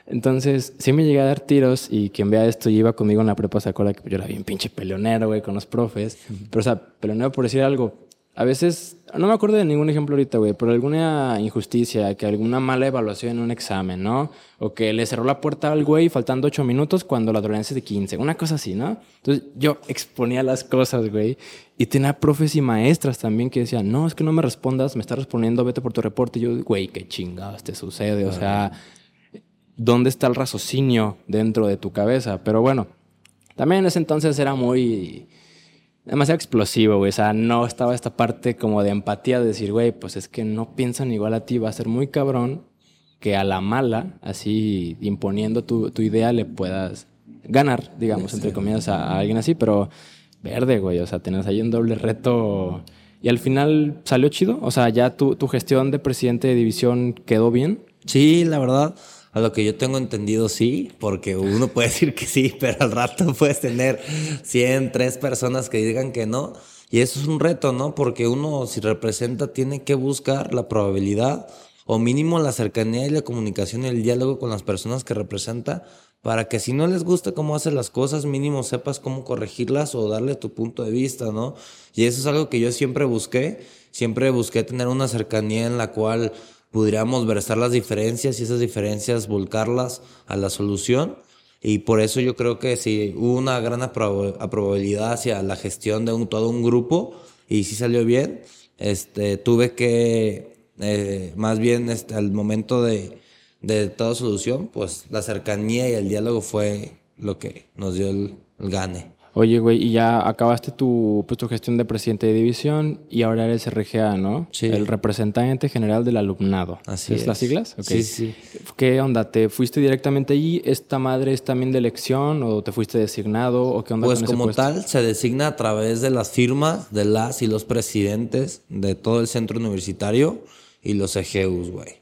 S1: Entonces, sí me llegué a dar tiros y quien vea esto y iba conmigo en la prepa se acuerda que yo era bien pinche peleonero, güey, con los profes. Pero, o sea, peleonero por decir algo, a veces, no me acuerdo de ningún ejemplo ahorita, güey, pero alguna injusticia, que alguna mala evaluación en un examen, ¿no? O que le cerró la puerta al güey faltando ocho minutos cuando la tolerancia es de 15, una cosa así, ¿no? Entonces yo exponía las cosas, güey, y tenía profes y maestras también que decían, no, es que no me respondas, me estás respondiendo, vete por tu reporte. Y yo, güey, qué chingados te sucede, o sea, ¿dónde está el raciocinio dentro de tu cabeza? Pero bueno, también en ese entonces era muy demasiado explosivo, güey. O sea, no estaba esta parte como de empatía de decir, güey, pues es que no piensan igual a ti, va a ser muy cabrón que a la mala, así imponiendo tu, tu idea, le puedas ganar, digamos, entre comillas, a, a alguien así, pero verde, güey. O sea, tienes ahí un doble reto. Y al final salió chido. O sea, ya tu, tu gestión de presidente de división quedó bien.
S2: Sí, la verdad, a lo que yo tengo entendido, sí, porque uno puede decir que sí, pero al rato puedes tener 100, tres personas que digan que no. Y eso es un reto, ¿no? Porque uno, si representa, tiene que buscar la probabilidad o mínimo la cercanía y la comunicación y el diálogo con las personas que representa para que si no les gusta cómo hacen las cosas, mínimo sepas cómo corregirlas o darle tu punto de vista, ¿no? Y eso es algo que yo siempre busqué, siempre busqué tener una cercanía en la cual pudiéramos versar las diferencias y esas diferencias volcarlas a la solución. Y por eso yo creo que sí hubo una gran aprobabilidad hacia la gestión de un, todo un grupo y sí salió bien. Este, tuve que, eh, más bien este, al momento de, de toda solución, pues la cercanía y el diálogo fue lo que nos dio el, el gane.
S1: Oye, güey, y ya acabaste tu, pues, tu gestión de presidente de división y ahora eres RGA, ¿no?
S2: Sí.
S1: El representante general del alumnado.
S2: Así
S1: ¿Es
S2: es.
S1: las siglas?
S2: Sí, sí.
S1: ¿Qué onda? ¿Te fuiste directamente allí? ¿Esta madre es también de elección o te fuiste designado o qué onda
S2: Pues
S1: con ese
S2: como
S1: puesto?
S2: tal, se designa a través de las firmas de las y los presidentes de todo el centro universitario y los EGUs, güey.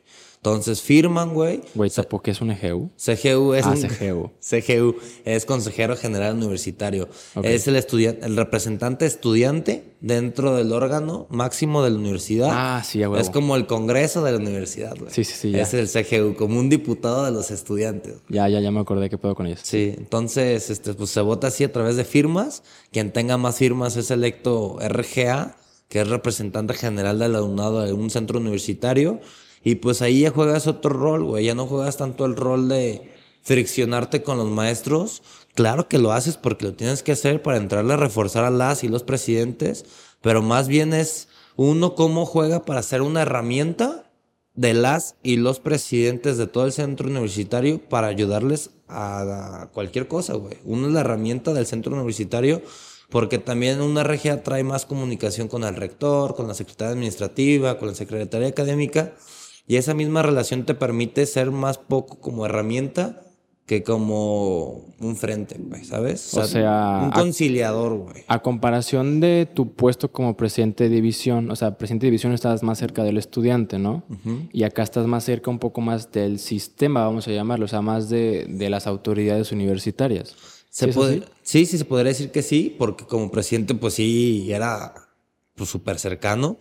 S2: Entonces firman, güey.
S1: Güey, ¿tampoco qué es un EGU?
S2: CGU es
S1: Ah,
S2: un-
S1: CGU.
S2: CGU es consejero general universitario.
S1: Ok.
S2: Es el el representante estudiante dentro del órgano máximo de la universidad.
S1: Ah, sí, huevo.
S2: Es como el congreso de la universidad, güey.
S1: Sí, sí, sí, ya.
S2: Es el CGU, como un diputado de los estudiantes.
S1: Ya, ya, ya me acordé qué pedo con ellos.
S2: Sí, entonces este, pues se vota así a través de firmas. Quien tenga más firmas es electo RGA, que es representante general del alumnado de un centro universitario. Y pues ahí ya juegas otro rol, güey. Ya no juegas tanto el rol de friccionarte con los maestros. Claro que lo haces porque lo tienes que hacer para entrarle a reforzar a las y los presidentes. Pero más bien es uno cómo juega para ser una herramienta de las y los presidentes de todo el centro universitario para ayudarles a, cualquier cosa, güey. Uno es la herramienta del centro universitario porque también una regia trae más comunicación con el rector, con la secretaria administrativa, con la secretaria académica y esa misma relación te permite ser más poco como herramienta que como un frente, güey, ¿sabes?
S1: O sea,
S2: un conciliador, güey.
S1: A comparación de tu puesto como presidente de división, o sea, presidente de división estás más cerca del estudiante, ¿no? Y acá estás más cerca un poco más del sistema, vamos a llamarlo, o sea, más de, de las autoridades universitarias.
S2: Se
S1: ¿Sí
S2: puede, sí, sí, se podría decir que sí, porque como presidente, pues sí, era pues súper cercano.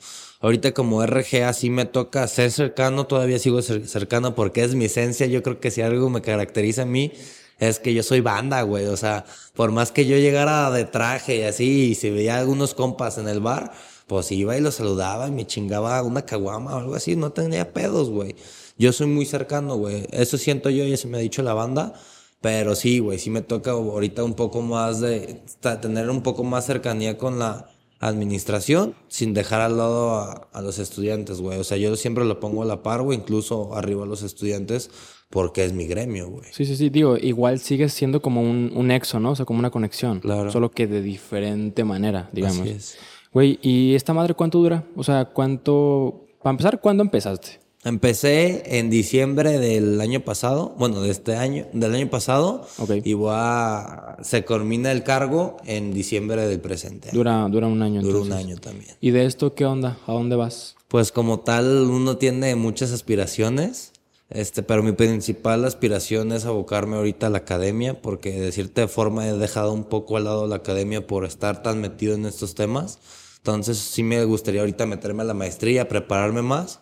S2: Ahorita como RGA sí me toca ser cercano, todavía sigo cer- cercano porque es mi esencia. Yo creo que si algo me caracteriza a mí es que yo soy banda, güey. O sea, por más que yo llegara de traje y así, y si veía algunos compas en el bar, pues iba y los saludaba y me chingaba una caguama o algo así. No tenía pedos, güey. Yo soy muy cercano, güey. Eso siento yo y eso me ha dicho la banda. Pero sí, güey, sí me toca ahorita un poco más de tener un poco más cercanía con la administración sin dejar al lado a, a los estudiantes, güey. O sea, yo siempre lo pongo a la par, güey, incluso arriba a los estudiantes porque es mi gremio, güey.
S1: Sí, sí, sí, digo, igual sigues siendo como un, un nexo, ¿no? O sea, como una conexión.
S2: Claro.
S1: Solo que de diferente manera, digamos.
S2: Así es.
S1: Güey, ¿y esta madre cuánto dura? O sea, ¿cuánto... Para empezar, ¿cuándo empezaste?
S2: Empecé en diciembre del año pasado, bueno, de este año, del año pasado,
S1: Ok.
S2: y voy a, se culmina el cargo en diciembre del presente.
S1: Dura, dura un año.
S2: Dura un
S1: entonces.
S2: año también.
S1: ¿Y de esto qué onda? ¿A dónde vas?
S2: Pues como tal, uno tiene muchas aspiraciones, este, pero mi principal aspiración es abocarme ahorita a la academia, porque de cierta forma he dejado un poco al lado la academia por estar tan metido en estos temas. Entonces sí me gustaría ahorita meterme a la maestría, prepararme más,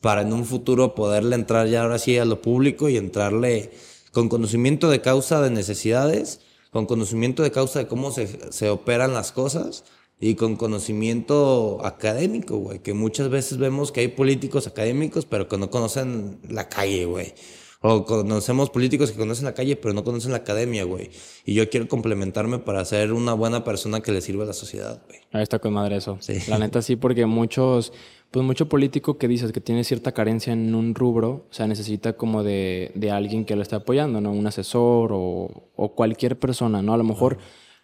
S2: para en un futuro poderle entrar ya ahora sí a lo público y entrarle con conocimiento de causa de necesidades, con conocimiento de causa de cómo se, se operan las cosas y con conocimiento académico, güey, que muchas veces vemos que hay políticos académicos pero que no conocen la calle, güey. O conocemos políticos que conocen la calle pero no conocen la academia, güey. Y yo quiero complementarme para ser una buena persona que le sirva a la sociedad, güey.
S1: Ahí está con madre eso.
S2: Sí.
S1: La neta sí, porque muchos, pues mucho político que dices que tiene cierta carencia en un rubro, o sea, necesita como de, de alguien que lo esté apoyando, ¿no? Un asesor o, o cualquier persona, ¿no? A lo mejor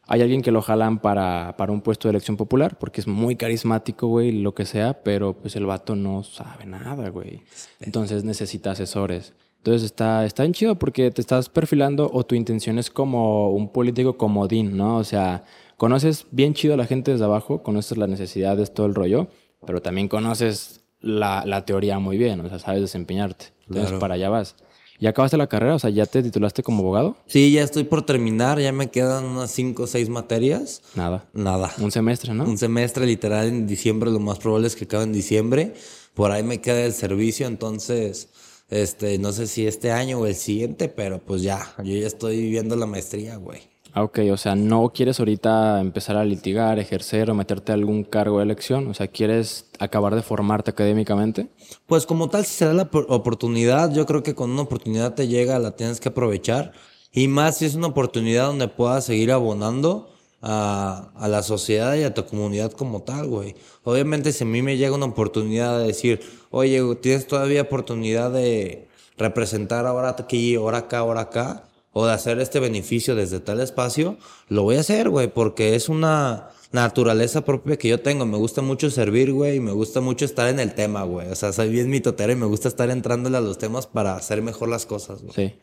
S1: hay alguien que lo jalan para, para un puesto de elección popular porque es muy carismático, güey, lo que sea, pero pues el vato no sabe nada, güey. Entonces necesita asesores. Entonces está, está bien chido porque te estás perfilando o tu intención es como un político comodín, ¿no? O sea, conoces bien chido a la gente desde abajo, conoces las necesidades, todo el rollo, pero también conoces la, la teoría muy bien, o sea, sabes desempeñarte. Entonces
S2: Claro.
S1: para allá vas. ¿Ya acabaste la carrera? O sea, ¿ya te titulaste como abogado?
S2: Sí, ya estoy por terminar, ya me quedan unas 5 o 6 materias.
S1: Nada.
S2: Nada.
S1: Un semestre, ¿no?
S2: Un semestre literal en diciembre, lo más probable es que acabe en diciembre. Por ahí me queda el servicio, entonces, este, no sé si este año o el siguiente, pero pues ya, yo ya estoy viviendo la maestría, güey.
S1: Ah, ok, o sea, no quieres ahorita empezar a litigar, ejercer o meterte a algún cargo de elección, o sea, quieres acabar de formarte académicamente.
S2: Pues como tal, si se da la por- oportunidad, yo creo que cuando una oportunidad te llega, la tienes que aprovechar. Y más si es una oportunidad donde puedas seguir abonando a, a la sociedad y a tu comunidad como tal, güey. Obviamente, si a mí me llega una oportunidad de decir, oye, tienes todavía oportunidad de representar ahora aquí, ahora acá, ahora acá, o de hacer este beneficio desde tal espacio, lo voy a hacer, güey, porque es una naturaleza propia que yo tengo. Me gusta mucho servir, güey, y me gusta mucho estar en el tema, güey. O sea, soy bien mitotero y me gusta estar entrándole a los temas para hacer mejor las cosas, güey.
S1: Sí.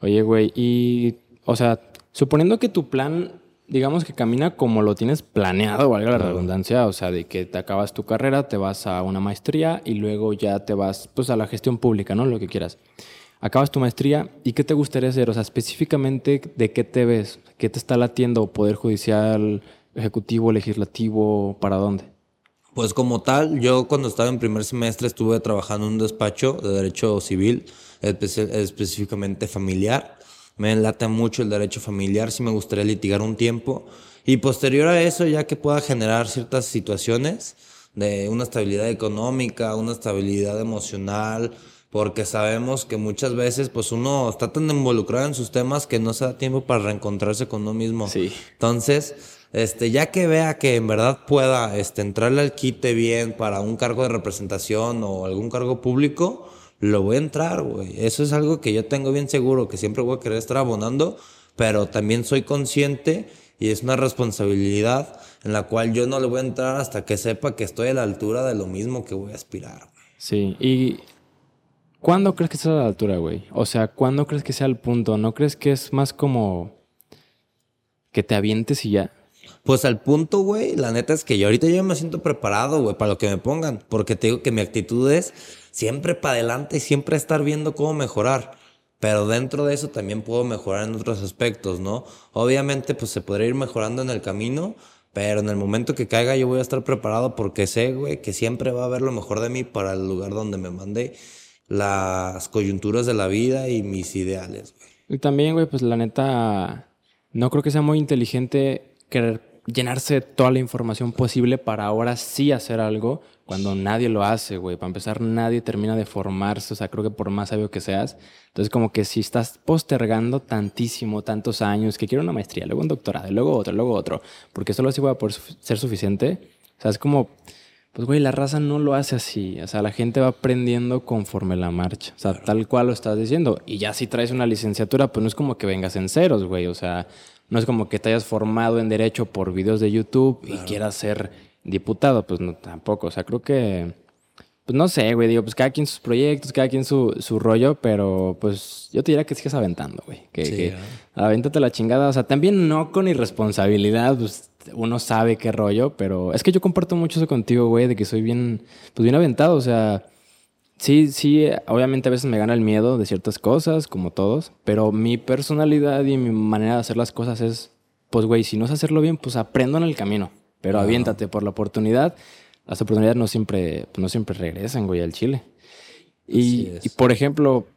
S1: Oye, güey, y, o sea, suponiendo que tu plan, digamos que camina como lo tienes planeado, valga la redundancia, o sea, de que te acabas tu carrera, te vas a una maestría y luego ya te vas, pues, a la gestión pública, ¿no? Lo que quieras. Acabas tu maestría y ¿qué te gustaría hacer? O sea, específicamente, ¿de qué te ves? ¿Qué te está latiendo? ¿Poder judicial, ejecutivo, legislativo? ¿Para dónde?
S2: Pues como tal, yo cuando estaba en primer semestre estuve trabajando en un despacho de derecho civil, espe- específicamente familiar. Me late mucho el derecho familiar, sí me gustaría litigar un tiempo. Y posterior a eso, ya que pueda generar ciertas situaciones de una estabilidad económica, una estabilidad emocional, porque sabemos que muchas veces pues uno está tan involucrado en sus temas que no se da tiempo para reencontrarse con uno mismo.
S1: Sí.
S2: Entonces, este, ya que vea que en verdad pueda este, entrarle al quite bien para un cargo de representación o algún cargo público, lo voy a entrar, güey. Eso es algo que yo tengo bien seguro, que siempre voy a querer estar abonando, pero también soy consciente y es una responsabilidad en la cual yo no le voy a entrar hasta que sepa que estoy a la altura de lo mismo que voy a aspirar.
S1: Sí, y ¿cuándo crees que estás a la altura, güey? O sea, ¿cuándo crees que sea el punto? ¿No crees que es más como que te avientes y ya?
S2: Pues al punto, güey, la neta es que yo ahorita yo me siento preparado, güey, para lo que me pongan. Porque te digo que mi actitud es siempre para adelante y siempre estar viendo cómo mejorar. Pero dentro de eso también puedo mejorar en otros aspectos, ¿no? Obviamente, pues se podría ir mejorando en el camino. Pero en el momento que caiga yo voy a estar preparado porque sé, güey, que siempre va a haber lo mejor de mí para el lugar donde me mande las coyunturas de la vida y mis ideales, güey.
S1: Y también, güey, pues la neta, no creo que sea muy inteligente querer llenarse de toda la información posible para ahora sí hacer algo cuando nadie lo hace, güey. Para empezar, nadie termina de formarse, o sea, creo que por más sabio que seas. Entonces, como que si estás postergando tantísimo, tantos años, que quiero una maestría, luego un doctorado, y luego otro, luego otro, porque solo así voy a poder ser suficiente. O sea, es como, pues, güey, la raza no lo hace así. O sea, la gente va aprendiendo conforme la marcha. O sea, tal cual lo estás diciendo. Y ya si traes una licenciatura, pues no es como que vengas en ceros, güey. O sea, no es como que te hayas formado en derecho por videos de YouTube y quieras ser diputado. Pues no, tampoco. O sea, creo que... Pues no sé, güey. Digo, pues cada quien sus proyectos, cada quien su, su rollo. Pero pues yo te diría que sigas aventando, güey. Que,
S2: Sí,
S1: que avéntate la chingada. O sea, también no con irresponsabilidad. Pues uno sabe qué rollo. Pero es que yo comparto mucho eso contigo, güey. De que soy bien... Pues bien aventado. O sea... Sí, sí, obviamente a veces me gana el miedo de ciertas cosas, como todos, pero mi personalidad y mi manera de hacer las cosas es, pues güey, si no sé hacerlo bien, pues aprendo en el camino, pero aviéntate por la oportunidad. Las oportunidades no siempre, pues, no siempre regresan, güey, al Chile. Y, y, por ejemplo,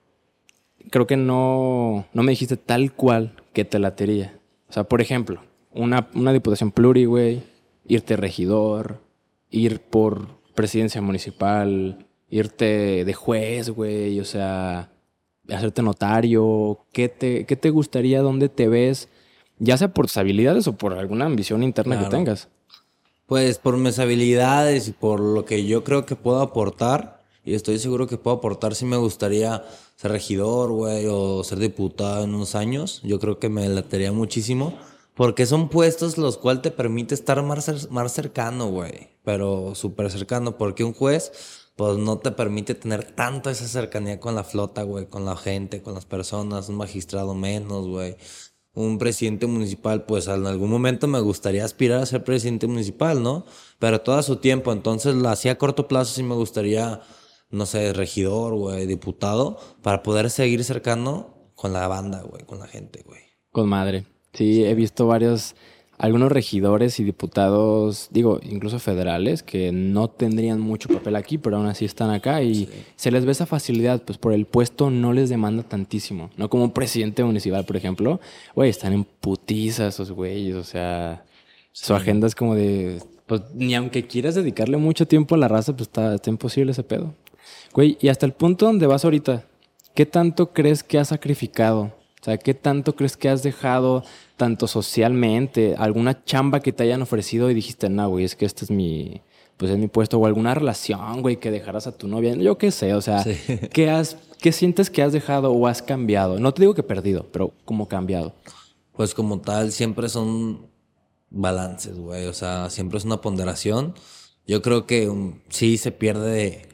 S1: creo que no, no me dijiste tal cual que te latería. O sea, por ejemplo, una, una diputación pluri, güey, irte regidor, ir por presidencia municipal, irte de juez, güey, o sea, hacerte notario, ¿qué te, qué te gustaría, dónde te ves, ya sea por tus habilidades o por alguna ambición interna que tengas?
S2: Pues por mis habilidades y por lo que yo creo que puedo aportar, y estoy seguro que puedo aportar, si me gustaría ser regidor, güey, o ser diputado en unos años. Yo creo que me latería muchísimo, Porque son puestos los cuales te permite estar más, más cercano, güey. Pero súper cercano. Porque un juez, pues no te permite tener tanto esa cercanía con la flota, güey. Con la gente, con las personas. Un magistrado menos, güey. Un presidente municipal, pues en algún momento me gustaría aspirar a ser presidente municipal, ¿no? Pero todo a su tiempo. Entonces lo hacía a corto plazo sí me gustaría, no sé, regidor, güey, diputado. Para poder seguir cercano con la banda, güey. Con la gente, güey.
S1: Con madre. Sí, he visto varios, algunos regidores y diputados, digo, incluso federales, que no tendrían mucho papel aquí, pero aún así están acá y se les ve esa facilidad, pues por el puesto no les demanda tantísimo. No como un presidente municipal, por ejemplo. Güey, están en putiza esos güeyes, o sea, su agenda es como de, pues ni aunque quieras dedicarle mucho tiempo a la raza, pues está, está imposible ese pedo. Güey, y hasta el punto donde vas ahorita, ¿qué tanto crees que has sacrificado? O sea, ¿qué tanto crees que has dejado tanto socialmente? ¿Alguna chamba que te hayan ofrecido y dijiste, no, güey, es que este es mi, pues es mi puesto? ¿O alguna relación, güey, que dejaras a tu novia? Yo qué sé, o sea, ¿qué, has, ¿qué sientes que has dejado o has cambiado? No te digo que perdido, pero como cambiado.
S2: Pues como tal, siempre son balances, güey. O sea, siempre es una ponderación. Yo creo que um, sí se pierde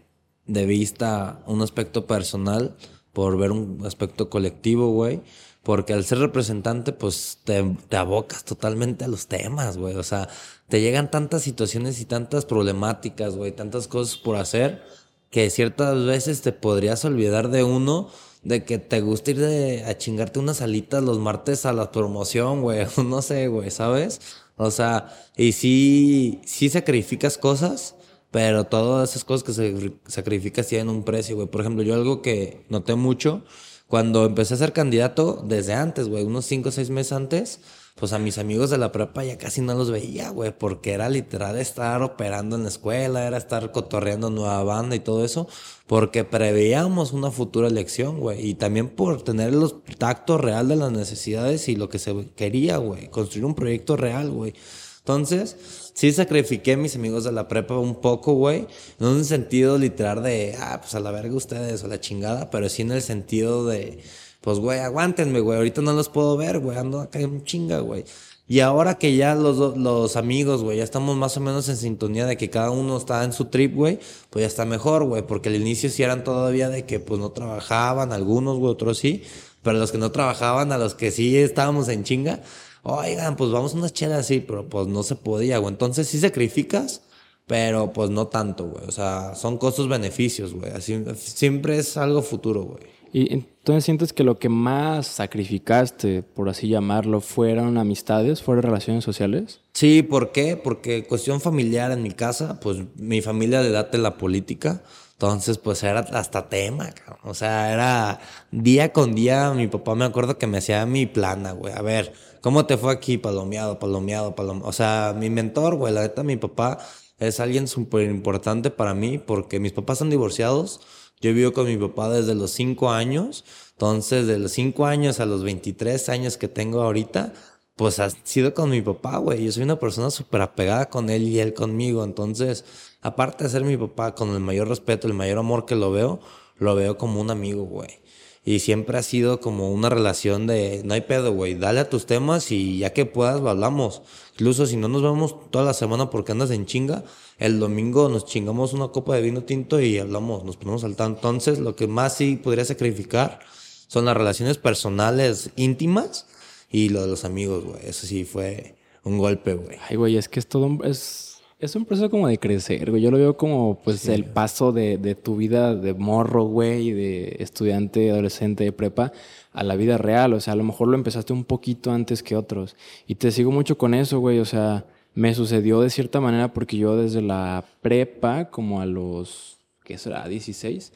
S2: de vista un aspecto personal por ver un aspecto colectivo, güey. Porque al ser representante, pues te, abocas totalmente a los temas, güey. O sea, te llegan tantas situaciones y tantas problemáticas, güey, tantas cosas por hacer, que ciertas veces te podrías olvidar de uno, de que te gusta ir de, a chingarte unas alitas los martes a la promoción, güey. No sé, güey, ¿sabes? O sea, y sí, sí sacrificas cosas, pero todas esas cosas que se sacrificas tienen un precio, güey. Por ejemplo, yo algo que noté mucho cuando empecé a ser candidato, desde antes, güey, unos 5 o 6 meses antes, pues a mis amigos de la prepa ya casi no los veía, güey, porque era literal estar operando en la escuela, era estar cotorreando nueva banda y todo eso, porque preveíamos una futura elección, güey, y también por tener el tacto real de las necesidades y lo que se quería, güey, construir un proyecto real, güey. Entonces, sí sacrifiqué a mis amigos de la prepa un poco, güey. No en un sentido literal de, ah, pues a la verga ustedes o la chingada, pero sí en el sentido de, pues, güey, aguántenme, güey. Ahorita no los puedo ver, güey. Ando acá en chinga, güey. Y ahora que ya los, los amigos, güey, ya estamos más o menos en sintonía de que cada uno está en su trip, güey, pues ya está mejor, güey. Porque al inicio sí eran todavía de que, pues, no trabajaban, algunos, güey, otros sí. Pero los que no trabajaban, a los que sí estábamos en chinga, oigan, pues vamos a unas chelas, sí, pero pues no se podía, güey. Entonces sí sacrificas, pero pues no tanto, güey. O sea, son costos-beneficios, güey. Así, siempre es algo futuro, güey.
S1: ¿Y entonces sientes que lo que más sacrificaste, por así llamarlo, fueron amistades, fueron relaciones sociales?
S2: Sí, ¿por qué? Porque cuestión familiar en mi casa, pues mi familia le date la política. Entonces, pues era hasta tema, cabrón. O sea, era día con día. Mi papá me acuerdo que me hacía mi plana, güey. A ver, ¿cómo te fue aquí? Palomeado, palomeado, palomeado. O sea, mi mentor, güey, la neta, mi papá es alguien súper importante para mí porque mis papás son divorciados. Yo vivo con mi papá desde los 5 años. Entonces, de los 5 años a los 23 años que tengo ahorita, pues ha sido con mi papá, güey. Yo soy una persona súper apegada con él y él conmigo. Entonces, aparte de ser mi papá con el mayor respeto, el mayor amor que lo veo, lo veo como un amigo, güey. Y siempre ha sido como una relación de, no hay pedo, güey, dale a tus temas y ya que puedas, hablamos. Incluso si no nos vemos toda la semana porque andas en chinga, el domingo nos chingamos una copa de vino tinto y hablamos, nos ponemos al tanto. Entonces, lo que más sí podría sacrificar son las relaciones personales íntimas y lo de los amigos, güey. Eso sí fue un golpe, güey.
S1: Ay, güey, es que es todo es es un proceso como de crecer, güey. Yo lo veo como, pues, el paso de, de, tu vida de morro, güey, de estudiante, adolescente, de prepa, a la vida real. O sea, a lo mejor lo empezaste un poquito antes que otros. Y te sigo mucho con eso, güey. O sea, me sucedió de cierta manera porque yo desde la prepa, como a los, ¿qué será? 16,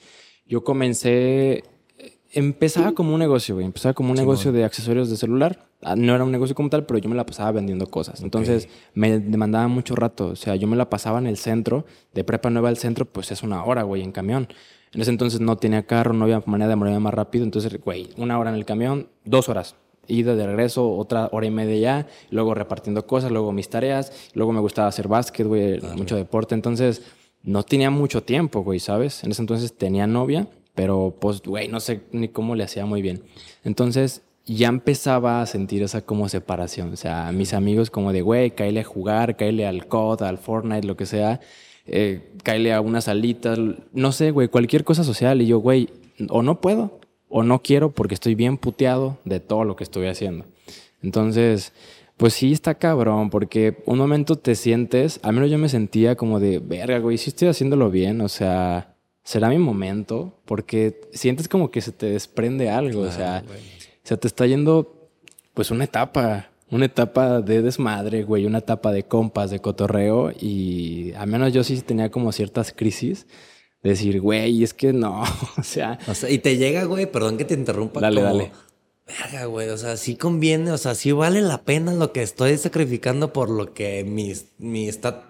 S1: yo comencé empezaba como un negocio, güey. Empezaba como un negocio de accesorios de celular. Ah, no era un negocio como tal, pero yo me la pasaba vendiendo cosas. Entonces me demandaba mucho rato. O sea, yo me la pasaba en el centro, de Prepa Nueva al centro, pues es una hora, güey, en camión. En ese entonces no tenía carro, no había manera de moverme más rápido. Entonces, güey, una hora en el camión, dos horas. Ida de regreso, otra hora y media ya, luego repartiendo cosas, luego mis tareas, luego me gustaba hacer básquet, güey, mucho deporte. Entonces, no tenía mucho tiempo, güey, ¿sabes? En ese entonces tenía novia pero pues, güey, no sé ni cómo le hacía muy bien. Entonces, ya empezaba a sentir esa como separación. O sea, mis amigos como de, güey, cáele a jugar, cáele al COD, al Fortnite, lo que sea, eh, a unas alitas, no sé, güey, cualquier cosa social. Y yo, güey, o no puedo, o no quiero porque estoy bien puteado de todo lo que estoy haciendo. Entonces, pues sí está cabrón, porque un momento te sientes, al menos yo me sentía como de, verga, güey, sí estoy haciéndolo bien, o sea, será mi momento, porque sientes como que se te desprende algo, o sea, se te está yendo pues una etapa, una etapa de desmadre, güey, una etapa de compas, de cotorreo, y al menos yo sí tenía como ciertas crisis. De decir, güey, es que no, o sea...
S2: O sea, y te llega, güey, perdón que te interrumpa.
S1: Dale, dale
S2: Verga, güey, o sea, sí conviene, o sea, sí vale la pena lo que estoy sacrificando por lo que mi, mi,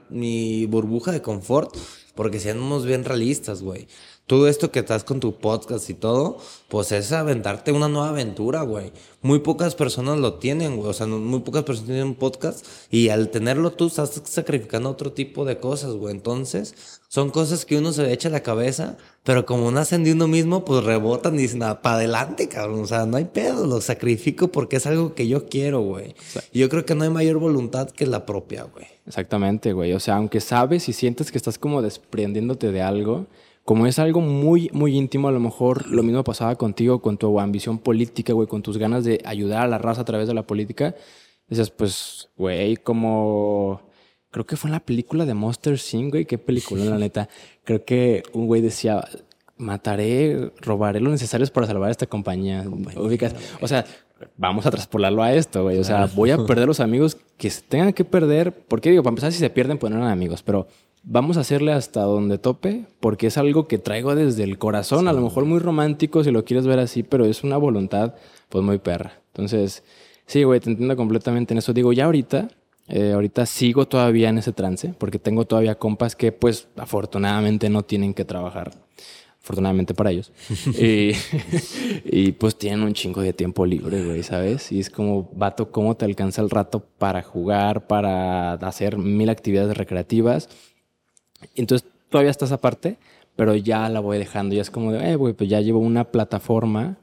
S2: mi burbuja de confort, porque seamos bien realistas, güey todo esto que estás con tu podcast y todo, pues es aventarte una nueva aventura, güey. Muy pocas personas lo tienen, güey. O sea, muy pocas personas tienen un podcast y al tenerlo tú estás sacrificando otro tipo de cosas, güey. Entonces, son cosas que uno se echa a la cabeza, pero como nacen de uno mismo, pues rebotan y dicen, ah, para adelante, cabrón. O sea, no hay pedo, lo sacrifico porque es algo que yo quiero, güey. Y yo creo que no hay mayor voluntad que la propia, güey.
S1: Exactamente, güey. O sea, aunque sabes y sientes que estás como desprendiéndote de algo, como es algo muy, muy íntimo, a lo mejor lo mismo pasaba contigo, con tu ambición política, güey, con tus ganas de ayudar a la raza a través de la política. Dices, pues, güey, como... Creo que fue en la película de Monster Inc., güey. Qué película, la neta. Creo que un güey decía, mataré, robaré lo necesario para salvar esta compañía. O sea, vamos a traspolarlo a esto, güey. O sea, voy a perder los amigos que se tengan que perder. Porque digo, para empezar, si se pierden, pues no eran amigos. Pero vamos a hacerle hasta donde tope, porque es algo que traigo desde el corazón, a lo mejor muy romántico si lo quieres ver así, pero es una voluntad pues muy perra. Entonces, sí, güey, te entiendo completamente en eso. Digo, ya ahorita, eh, ahorita sigo todavía en ese trance, porque tengo todavía compas que pues afortunadamente no tienen que trabajar. Afortunadamente para ellos. y, y, pues tienen un chingo de tiempo libre, güey, ¿sabes? Y es como, vato, ¿cómo te alcanza el rato para jugar, para hacer mil actividades recreativas? Entonces todavía está esa parte, pero ya la voy dejando. Ya es como de, eh, güey, pues ya llevo una plataforma,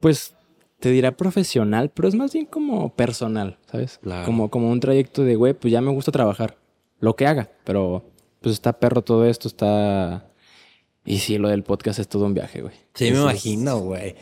S1: pues te dirá profesional, pero es más bien como personal, ¿sabes? Como, como un trayecto de, güey, pues ya me gusta trabajar, lo que haga, pero pues está perro todo esto, está... Y sí, lo del podcast es todo un viaje, güey.
S2: Sí, me imagino, güey.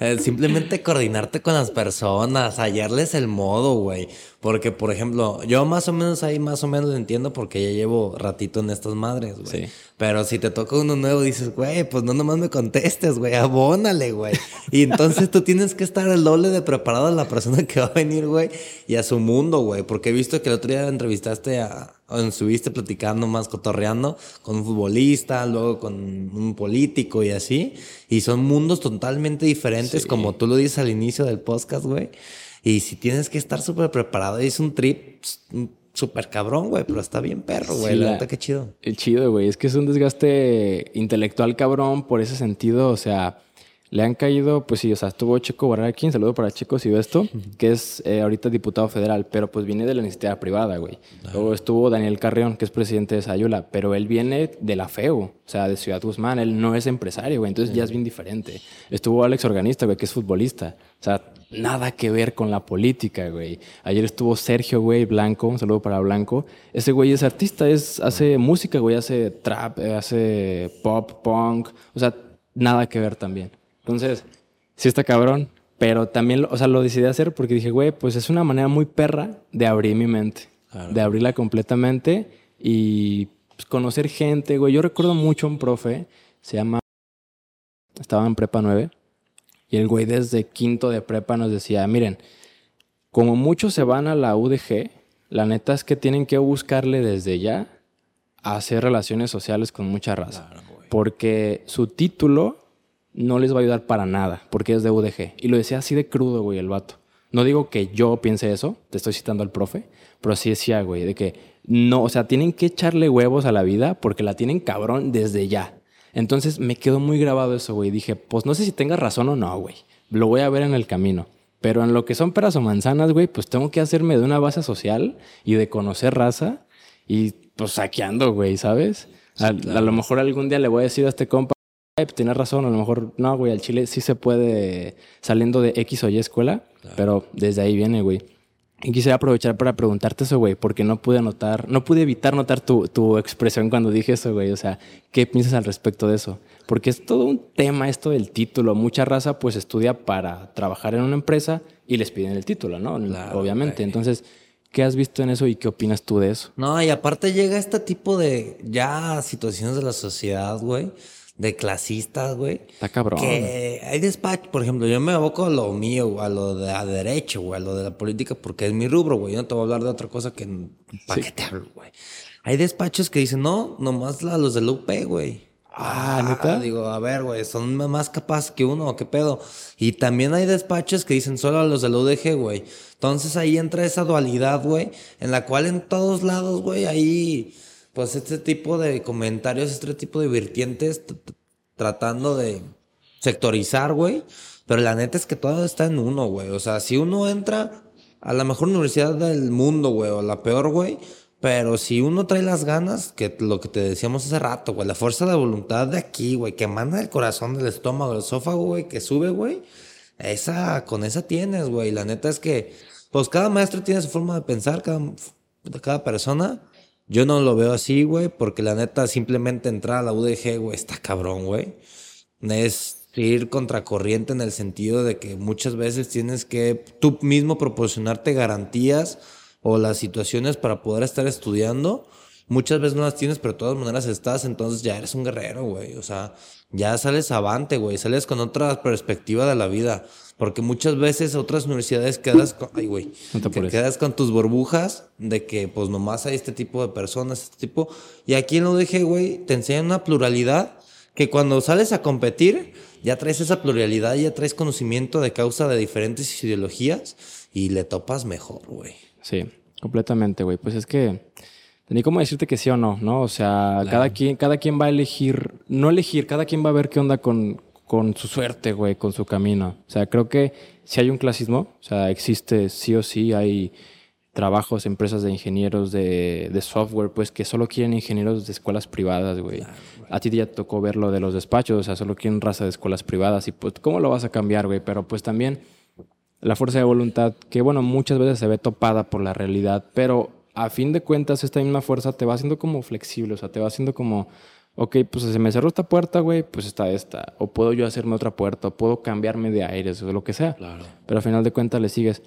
S2: Eh, simplemente coordinarte con las personas, hallarles el modo, güey. Porque, por ejemplo, yo más o menos ahí más o menos entiendo porque ya llevo ratito en estas madres, güey. Pero si te toca uno nuevo, dices, güey, pues no nomás me contestes, güey, abónale, güey. Y entonces tú tienes que estar el doble de preparado a la persona que va a venir, güey, y a su mundo, güey. Porque he visto que el otro día entrevistaste a, estuviste platicando más, cotorreando con un futbolista, luego con un político y así. Y son mundos totalmente diferentes, como tú lo dices al inicio del podcast, güey. Y si tienes que estar súper preparado, es un trip súper cabrón, güey, pero está bien perro, güey. la neta, qué chido.
S1: El chido, güey. Es que es un desgaste intelectual cabrón por ese sentido. O sea, le han caído, pues sí, o sea, estuvo Checo Barraquín, un saludo para Checo si ve esto, que es eh, ahorita diputado federal, pero pues viene de la iniciativa privada, güey. Luego estuvo Daniel Carrión, que es presidente de Sayula, pero él viene de la FEU, o sea, de Ciudad Guzmán, él no es empresario, güey, entonces ya es bien diferente. Estuvo Alex Organista, güey, que es futbolista, o sea, nada que ver con la política, güey. Ayer estuvo Sergio, güey, Blanco, un saludo para Blanco. Ese güey es artista, es, hace música, güey, hace trap, eh, hace pop, punk, o sea, nada que ver también. Entonces, sí está cabrón, pero también, o sea, lo decidí hacer porque dije, güey, pues es una manera muy perra de abrir mi mente, de abrirla completamente y pues, conocer gente, güey. Yo recuerdo mucho a un profe, se llama, estaba en prepa 9, y el güey desde quinto de prepa nos decía, miren, como muchos se van a la UDG, la neta es que tienen que buscarle desde ya hacer relaciones sociales con mucha raza. porque su título no les va a ayudar para nada, porque es de UDG. Y lo decía así de crudo, güey, el vato. No digo que yo piense eso, te estoy citando al profe, pero sí decía, güey, de que no, o sea, tienen que echarle huevos a la vida porque la tienen cabrón desde ya. Entonces me quedó muy grabado eso, güey. Dije, pues no sé si tenga razón o no, güey. Lo voy a ver en el camino. Pero en lo que son peras o manzanas, güey, pues tengo que hacerme de una base social y de conocer raza y pues saqueando, güey, ¿sabes? a, a, lo mejor algún día le voy a decir a este compa, tienes razón, a lo mejor, no, güey, al chile sí se puede saliendo de X o Y escuela, pero desde ahí viene, güey. Y quisiera aprovechar para preguntarte eso, güey, porque no pude notar, no pude evitar notar tu, tu expresión cuando dije eso, güey. O sea, ¿qué piensas al respecto de eso? Porque es todo un tema esto del título. Mucha raza pues estudia para trabajar en una empresa y les piden el título, ¿no? Obviamente. Entonces, ¿qué has visto en eso y qué opinas tú de eso?
S2: No, y aparte llega este tipo de ya situaciones de la sociedad, güey de clasistas, güey.
S1: Está cabrón.
S2: Que hay despacho, por ejemplo, yo me aboco a lo mío, a lo de a derecho, güey, a lo de la política, porque es mi rubro, güey. Yo no te voy a hablar de otra cosa que para qué te hablo, güey. Hay despachos que dicen, no, nomás a los del UP, güey.
S1: Ah, ¿neta?
S2: Digo, a ver, güey, son más capaces que uno, ¿qué pedo? Y también hay despachos que dicen solo a los del UDG, güey. Entonces ahí entra esa dualidad, güey, en la cual en todos lados, güey, ahí pues este tipo de comentarios, este tipo de vertientes tratando de sectorizar, güey. Pero la neta es que todo está en uno, güey. O sea, si uno entra a la mejor universidad del mundo, güey, o la peor, güey. Pero si uno trae las ganas, que lo que te decíamos hace rato, güey, la fuerza de voluntad de aquí, güey, que manda el corazón del estómago, del esófago, güey, que sube, güey, esa, con esa tienes, güey. La neta es que, pues cada maestro tiene su forma de pensar, cada, cada persona. Yo no lo veo así, güey, porque la neta simplemente entrar a la UDG, güey, está cabrón, güey. Es ir contracorriente en el sentido de que muchas veces tienes que tú mismo proporcionarte garantías o las situaciones para poder estar estudiando. Muchas veces no las tienes, pero de todas maneras estás, entonces ya eres un guerrero, güey. O sea, ya sales avante, güey. Sales con otra perspectiva de la vida. Porque muchas veces otras universidades quedas con, ay, güey, quedas con tus burbujas de que pues nomás hay este tipo de personas, este tipo. Y aquí en lo dije, güey, te enseñan una pluralidad que cuando sales a competir, ya traes esa pluralidad, ya traes conocimiento de causa de diferentes ideologías y le topas mejor, güey.
S1: Sí, completamente, güey. Pues es que ni cómo decirte que sí o no, ¿no? O sea, cada, quien, cada quien va a elegir, no elegir, cada quien va a ver qué onda con, con su suerte, güey, con su camino. O sea, creo que si hay un clasismo, o sea, existe sí o sí, hay trabajos, empresas de ingenieros de, software, pues que solo quieren ingenieros de escuelas privadas, güey. A ti ya tocó ver lo de los despachos, o sea, solo quieren raza de escuelas privadas y pues, ¿cómo lo vas a cambiar, güey? Pero pues también la fuerza de voluntad, que bueno, muchas veces se ve topada por la realidad, pero a fin de cuentas esta misma fuerza te va haciendo como flexible, o sea, te va haciendo como ok, pues se me cerró esta puerta, güey, pues está esta. O puedo yo hacerme otra puerta, o puedo cambiarme de aires, o lo que sea. Claro. Pero al final de cuentas le sigues.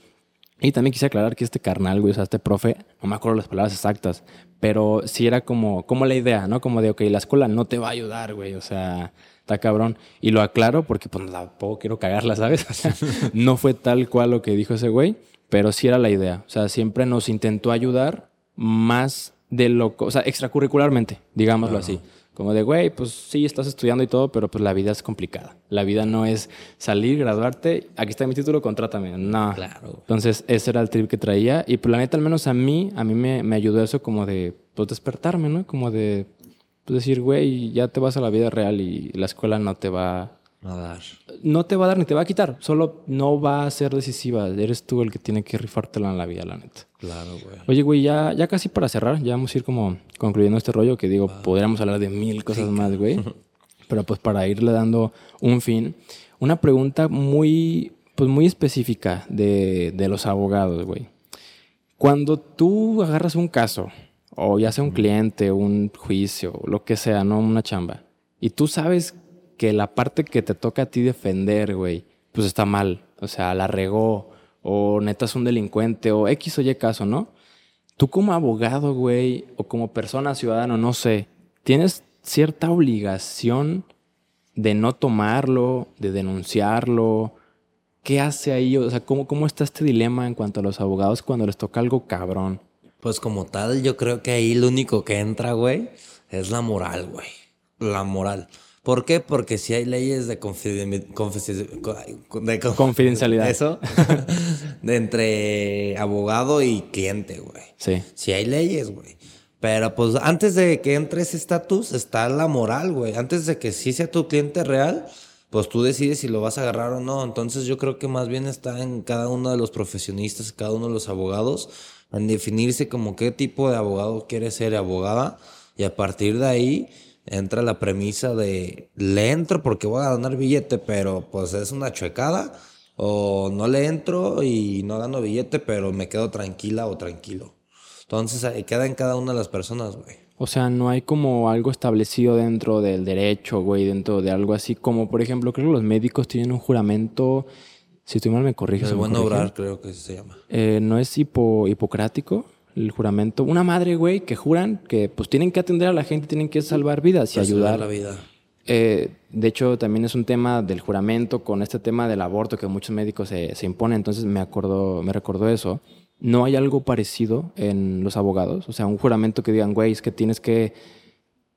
S1: Y también quise aclarar que este carnal, güey, o sea, este profe, no me acuerdo las palabras exactas, pero sí era como, como la idea, ¿no? Como de, ok, la escuela no te va a ayudar, güey, o sea, está cabrón. Y lo aclaro porque, pues, tampoco quiero cagarla, ¿sabes? O sea, no fue tal cual lo que dijo ese güey, pero sí era la idea. O sea, siempre nos intentó ayudar más de lo, o sea, extracurricularmente, digámoslo así. Como de, güey, pues sí, estás estudiando y todo, pero pues la vida es complicada. La vida no es salir, graduarte, aquí está mi título, contrátame. No. Claro. Entonces, ese era el trip que traía. Y pues la neta, al menos a mí, a mí me, me ayudó eso como de, pues despertarme, ¿no? Como de, pues decir, güey, ya te vas a la vida real y la escuela no te va
S2: a dar.
S1: No te va a dar ni te va a quitar, solo no va a ser decisiva. Eres tú el que tiene que rifártela en la vida, la neta.
S2: Claro, güey.
S1: Oye, güey, ya, ya casi para cerrar, ya vamos a ir como concluyendo este rollo que digo, podríamos hablar de mil cosas más, güey. Pero pues para irle dando un fin, una pregunta muy, pues muy específica de, de los abogados, güey. Cuando tú agarras un caso, o ya sea un cliente, un juicio, lo que sea, no una chamba, y tú sabes que la parte que te toca a ti defender, güey, pues está mal. O sea, la regó, o neta es un delincuente, o X o Y caso, ¿no? Tú como abogado, güey, o como persona ciudadano, no sé, tienes cierta obligación de no tomarlo, de denunciarlo. ¿Qué hace ahí? O sea, ¿cómo, ¿cómo está este dilema en cuanto a los abogados cuando les toca algo cabrón?
S2: Pues como tal, yo creo que ahí lo único que entra, güey, es la moral, güey. La moral. ¿Por qué? Porque si hay leyes de,
S1: confidencialidad.
S2: Eso. de entre abogado y cliente, güey.
S1: Sí.
S2: Si hay leyes, güey. Pero pues antes de que entre ese estatus está la moral, güey. Antes de que sí sea tu cliente real, pues tú decides si lo vas a agarrar o no. Entonces yo creo que más bien está en cada uno de los profesionistas, cada uno de los abogados, en definirse como qué tipo de abogado quiere ser abogada. Y a partir de ahí entra la premisa de le entro porque voy a ganar billete, pero pues es una chuecada, o no le entro y no gano billete, pero me quedo tranquila o tranquilo. Entonces queda en cada una de las personas, güey.
S1: O sea, no hay como algo establecido dentro del derecho, güey, dentro de algo así como, por ejemplo, creo que los médicos tienen un juramento, si estoy mal me corriges.
S2: El buen obrar, creo que se llama.
S1: Eh, no es hipo, hipocrático el juramento. Una madre, güey, que juran que pues tienen que atender a la gente, tienen que salvar vidas y ayudar.
S2: la vida.
S1: Eh, de hecho, también es un tema del juramento con este tema del aborto que muchos médicos se, se imponen. Entonces me acordó, me recordó eso. ¿No hay algo parecido en los abogados? O sea, un juramento que digan, güey, es que tienes que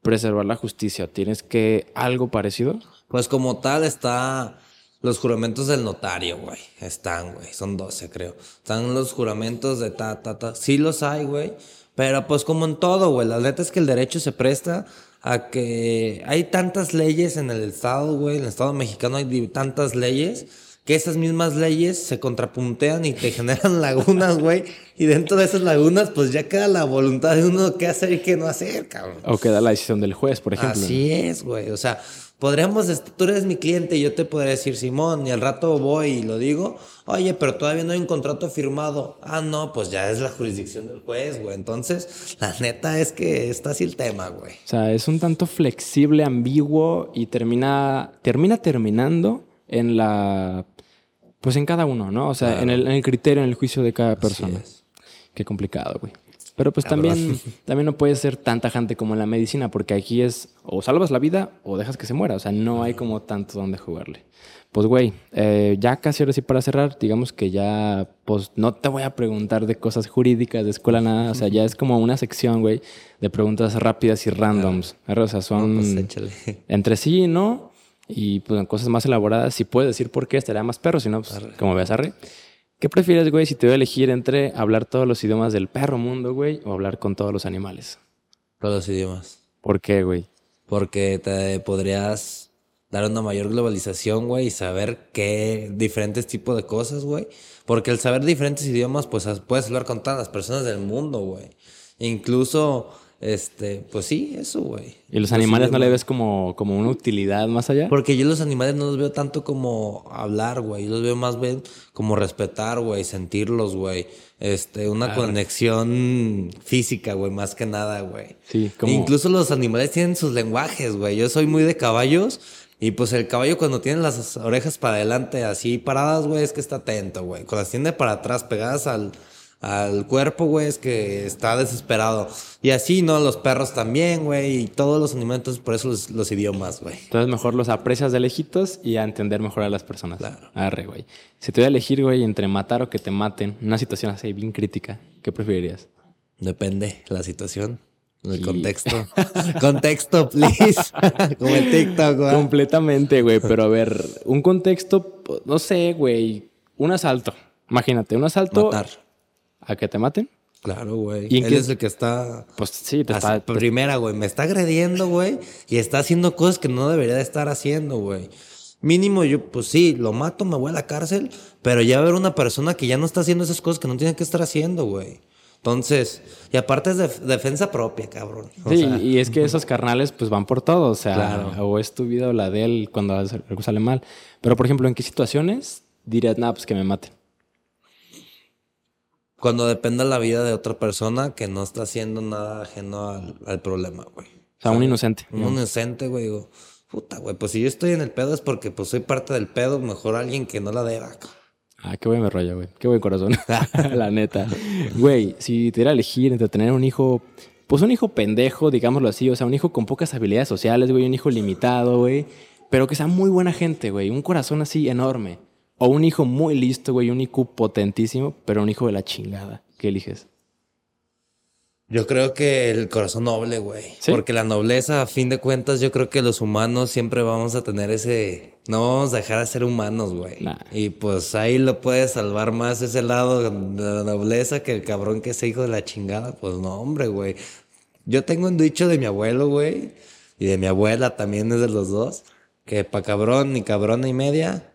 S1: preservar la justicia, tienes que algo parecido.
S2: Pues como tal está los juramentos del notario, güey. Están, güey. Son 12, creo. Están los juramentos de ta, ta, ta. Sí los hay, güey. Pero pues como en todo, güey. La neta es que el derecho se presta a que hay tantas leyes en el Estado, güey. En el Estado mexicano hay tantas leyes que esas mismas leyes se contrapuntean y te generan lagunas, güey. Y dentro de esas lagunas, pues ya queda la voluntad de uno qué hacer y qué no hacer, cabrón.
S1: O queda la decisión del juez, por ejemplo.
S2: Así es, güey. O sea, podríamos, tú eres mi cliente y yo te podría decir, Simón, y al rato voy y lo digo, oye, pero todavía no hay un contrato firmado. Ah, no, pues ya es la jurisdicción del juez, güey. Entonces, la neta es que está así el tema, güey.
S1: O sea, es un tanto flexible, ambiguo y termina, termina terminando en la, pues en cada uno, ¿no? O sea, en, el, en el criterio, en el juicio de cada persona.
S2: es.
S1: Qué complicado, güey. Pero pues también, también no puede ser tan tajante como en la medicina, porque aquí es o salvas la vida o dejas que se muera. O sea, no hay como tanto donde jugarle. Pues, güey, eh, ya casi ahora sí para cerrar, digamos que ya, pues no te voy a preguntar de cosas jurídicas, de escuela, nada. O sea, ya es como una sección, güey, de preguntas rápidas y randoms. ¿verdad? O sea, son
S2: Pues
S1: entre sí y no. Y pues cosas más elaboradas, si puedes decir por qué, estaría más perro. Si no, pues como veas, arre. ¿Qué prefieres, güey, si te voy a elegir entre hablar todos los idiomas del perro mundo, güey, o hablar con todos los animales?
S2: Todos los idiomas.
S1: ¿Por qué, güey?
S2: Porque te podrías dar una mayor globalización, güey, y saber qué diferentes tipos de cosas, güey. Porque el saber diferentes idiomas, pues puedes hablar con todas las personas del mundo, güey. Incluso, este, pues sí, eso, güey.
S1: ¿Y los animales no le ves como, como una utilidad más allá?
S2: Porque yo los animales no los veo tanto como hablar, güey. Yo los veo más bien como respetar, güey, sentirlos, güey. Este, una conexión física, güey, más que nada, güey.
S1: Sí, como-
S2: Incluso los animales tienen sus lenguajes, güey. Yo soy muy de caballos. Y pues el caballo cuando tiene las orejas para adelante así paradas, güey, es que está atento, güey. Cuando las tiene para atrás pegadas al, al cuerpo, güey, es que está desesperado. Y así, ¿no? Los perros también, güey. Y todos los animales, entonces por eso los, los idiomas, güey.
S1: Entonces mejor los aprecias de lejitos y a entender mejor a las personas.
S2: Claro.
S1: Arre, güey. Si te voy a elegir, güey, entre matar o que te maten, una situación así bien crítica, ¿qué preferirías?
S2: Depende la situación, el contexto. contexto, please. Como el TikTok, güey.
S1: Completamente, güey. Pero a ver, un contexto, no sé, güey. Un asalto. Imagínate, un asalto
S2: Matar.
S1: A que te maten.
S2: Claro, güey.
S1: ¿Y en
S2: Él
S1: qué-
S2: es el que está...
S1: Pues sí, te está.
S2: primera, güey. Me está agrediendo, güey. Y está haciendo cosas que no debería de estar haciendo, güey. Mínimo yo, pues sí, lo mato, me voy a la cárcel. Pero ya haber una persona que ya no está haciendo esas cosas que no tiene que estar haciendo, güey. Entonces, y aparte es de defensa propia, cabrón. O
S1: Sí,
S2: sea,
S1: y es que esos carnales pues van por todo, o sea,
S2: Claro.
S1: o es tu vida o la de él cuando algo sale mal. Pero por ejemplo, ¿en qué situaciones dirías, nada, pues que me maten?
S2: Cuando dependa la vida de otra persona que no está haciendo nada ajeno al, al problema, güey.
S1: O sea, un inocente.
S2: Un inocente, güey. Digo, puta, güey. Pues si yo estoy en el pedo es porque pues soy parte del pedo. Mejor alguien que no la deba.
S1: Ah, qué buen me rollo, güey. Qué buen corazón. la neta. Güey, si te diera a elegir entre tener un hijo, pues un hijo pendejo, digámoslo así, o sea, un hijo con pocas habilidades sociales, güey, un hijo limitado, güey, pero que sea muy buena gente, güey, un corazón así enorme. O un hijo muy listo, güey, un IQ potentísimo, pero un hijo de la chingada. ¿Qué eliges?
S2: Yo creo que el corazón noble, güey.
S1: ¿Sí?
S2: Porque la nobleza, a fin de cuentas, yo creo que los humanos siempre vamos a tener ese... No vamos a dejar de ser humanos, güey.
S1: Nah.
S2: Y pues ahí lo puedes salvar más ese lado de la nobleza que el cabrón que es hijo de la chingada. Pues no, hombre, güey. Yo tengo un dicho de mi abuelo, güey. Y de mi abuela también es de los dos. Que para cabrón ni cabrona y media.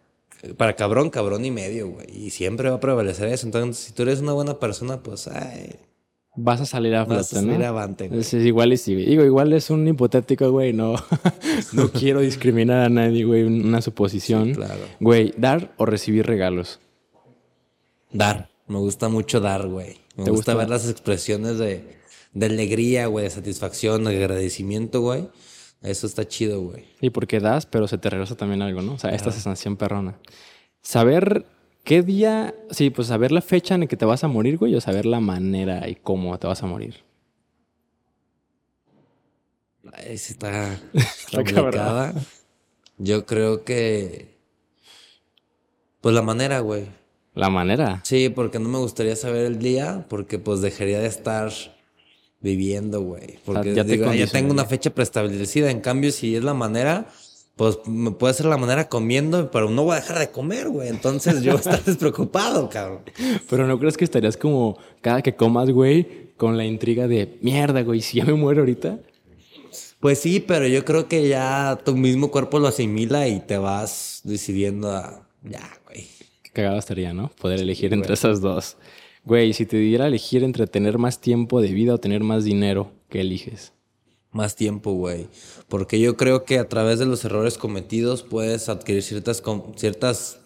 S2: Para cabrón, cabrón y medio, güey. Y siempre va a prevalecer eso. Entonces, si tú eres una buena persona, pues, ay,
S1: vas a salir a
S2: Vas a
S1: flote, ¿no?
S2: salir avante, güey.
S1: Es, es igual y sí. Digo, igual es un hipotético, güey. No, no quiero discriminar a nadie, güey. Una suposición.
S2: Sí, claro.
S1: Güey, dar o recibir regalos.
S2: Dar. Me gusta mucho dar, güey. Me
S1: ¿Te
S2: gusta
S1: gusta?
S2: ver las expresiones de, de alegría, güey, de satisfacción, de agradecimiento, güey. Eso está chido, güey.
S1: Y porque das, pero se te regresa también algo, ¿no? O sea, esta sensación perrona. Saber qué día, sí, pues saber la fecha en la que te vas a morir, güey, o saber la manera y cómo te vas a morir.
S2: Sí está
S1: Está
S2: complicada. Yo creo que. Pues la manera, güey.
S1: La manera.
S2: Sí, porque no me gustaría saber el día, porque pues dejaría de estar viviendo, güey. Porque
S1: ya te
S2: digo, "Ah, ya tengo una fecha preestablecida. En cambio, si es la manera, pues me puede ser la manera comiendo, pero no voy a dejar de comer, güey. Entonces yo voy a estar despreocupado, cabrón.
S1: Pero no crees que estarías como cada que comas, güey, con la intriga de mierda, güey, si ya me muero ahorita.
S2: Pues sí, pero yo creo que ya tu mismo cuerpo lo asimila y te vas decidiendo a. Ya, güey.
S1: Qué cagado estaría, ¿no? Poder elegir entre esas dos. Güey, si te diera elegir entre tener más tiempo de vida o tener más dinero, ¿qué eliges?
S2: Más tiempo, güey. Porque yo creo que a través de los errores cometidos puedes adquirir ciertas, con- ciertas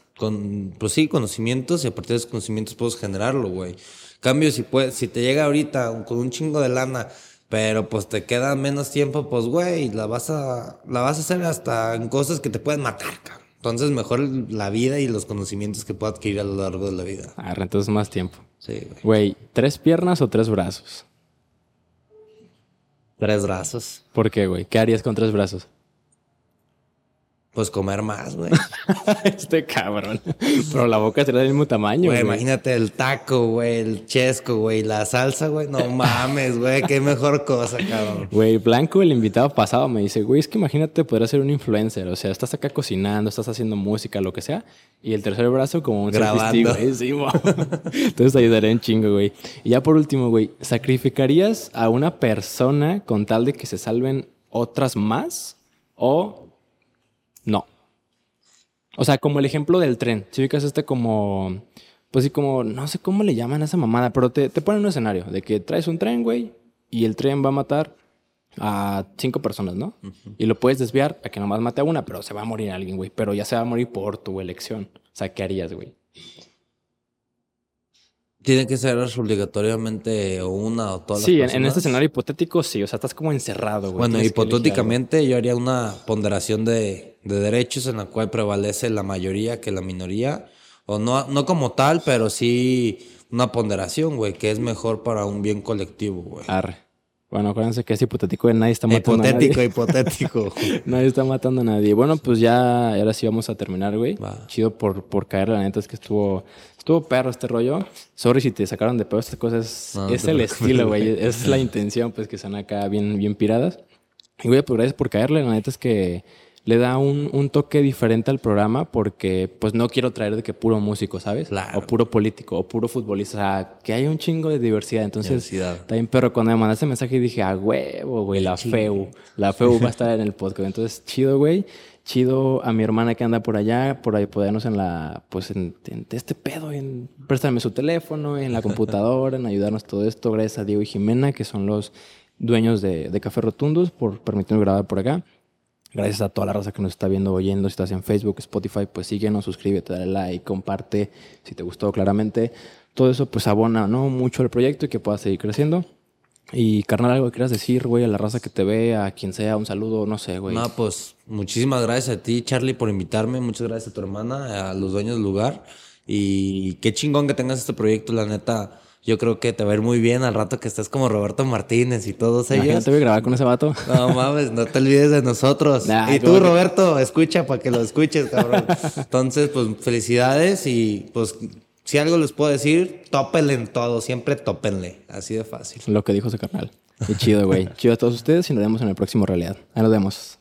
S2: pues sí, conocimientos y a partir de esos conocimientos puedes generarlo, güey. Cambio, si, puedes, si te llega ahorita con un chingo de lana, pero pues te queda menos tiempo, pues, güey, la vas a, la vas a hacer hasta en cosas que te pueden matar, cabrón. Entonces, mejor la vida y los conocimientos que pueda adquirir a lo largo de la vida.
S1: Ah, entonces más tiempo.
S2: Sí, güey.
S1: Güey, ¿tres piernas o tres brazos?
S2: Tres brazos.
S1: ¿Por qué, güey? ¿Qué harías con tres brazos?
S2: Pues comer más, güey.
S1: este cabrón. Pero la boca será del mismo tamaño,
S2: Güey, imagínate el taco, güey, el chesco, güey, la salsa, güey. No mames, güey, qué mejor cosa, cabrón.
S1: Güey, Blanco, el invitado pasado, me dice, güey, es que imagínate poder ser un influencer. O sea, estás acá cocinando, estás haciendo música, lo que sea. Y el tercer brazo como un
S2: Grabando.
S1: güey. Sí. Entonces ayudaría un chingo, güey. Y ya por último, güey, ¿sacrificarías a una persona con tal de que se salven otras más? ¿O no? O sea, como el ejemplo del tren. Si ubicas este como... Pues sí, como... No sé cómo le llaman a esa mamada, pero te, te ponen un escenario de que traes un tren, güey, y el tren va a matar a cinco personas, ¿no? Y lo puedes desviar a que nomás mate a una, pero se va a morir alguien, güey. Pero ya se va a morir por tu elección. O sea, ¿qué harías, güey?
S2: Tiene que ser obligatoriamente una o todas
S1: Sí,
S2: las
S1: en este escenario hipotético, sí. O sea, estás como encerrado, güey.
S2: Bueno,
S1: Tienes
S2: hipotéticamente yo haría una ponderación de, de derechos en la cual prevalece la mayoría que la minoría. O no, no como tal, pero sí una ponderación, güey, que es mejor para un bien colectivo, güey.
S1: Arre. Bueno, acuérdense que es hipotético nadie está matando a
S2: Hipotético,
S1: nadie.
S2: hipotético.
S1: Nadie está matando a nadie. Bueno, pues ya, ahora sí vamos a terminar, güey.
S2: Va.
S1: Chido por, por caer, la neta es que estuvo, estuvo perro este rollo. Sorry si te sacaron de pedo estas cosas.
S2: No,
S1: es el estilo,
S2: güey.
S1: Es la intención, pues, que son acá bien, bien piradas. Y, güey, pues gracias por caerle. La neta es que le da un, un toque diferente al programa porque, pues, no quiero traer de que puro músico, ¿sabes?
S2: Claro.
S1: O puro político, o puro futbolista. O sea, que hay un chingo de diversidad. Entonces,
S2: Diversidad.
S1: Bien, pero cuando me mandaste mensaje dije, a huevo, güey, la FEU. La FEU va a estar en el podcast. Entonces, chido, güey. Chido a mi hermana que anda por allá, por ahí podernos en la, pues en, en este pedo, en prestarme su teléfono, en la computadora, en ayudarnos todo esto. Gracias a Diego y Jimena, que son los dueños de, de Café Rotundos, por permitirnos grabar por acá. Gracias a toda la raza que nos está viendo, oyendo. Si estás en Facebook, Spotify, pues síguenos, suscríbete, dale like, comparte si te gustó claramente. Todo eso pues abona ¿no? mucho el proyecto y que pueda seguir creciendo. Y carnal, algo que quieras decir, güey, a la raza que te ve, a quien sea, un saludo, no sé, güey.
S2: No, pues muchísimas gracias a ti, Charlie, por invitarme. Muchas gracias a tu hermana, a los dueños del lugar. Y qué chingón que tengas este proyecto, la neta. Yo creo que te va a ir muy bien al rato que estés como Roberto Martínez y todos ellos.
S1: Imagínate, güey, grabar con ese vato.
S2: No mames, no te olvides de nosotros.
S1: Nah,
S2: y tú,
S1: que-
S2: Roberto, escucha para que lo escuches, cabrón. Entonces, pues felicidades y pues si algo les puedo decir, tópenle en todo, siempre tópenle. Así de fácil.
S1: Lo que dijo ese carnal. Y chido, güey. chido a todos ustedes y nos vemos en el próximo realidad. Ahí nos vemos.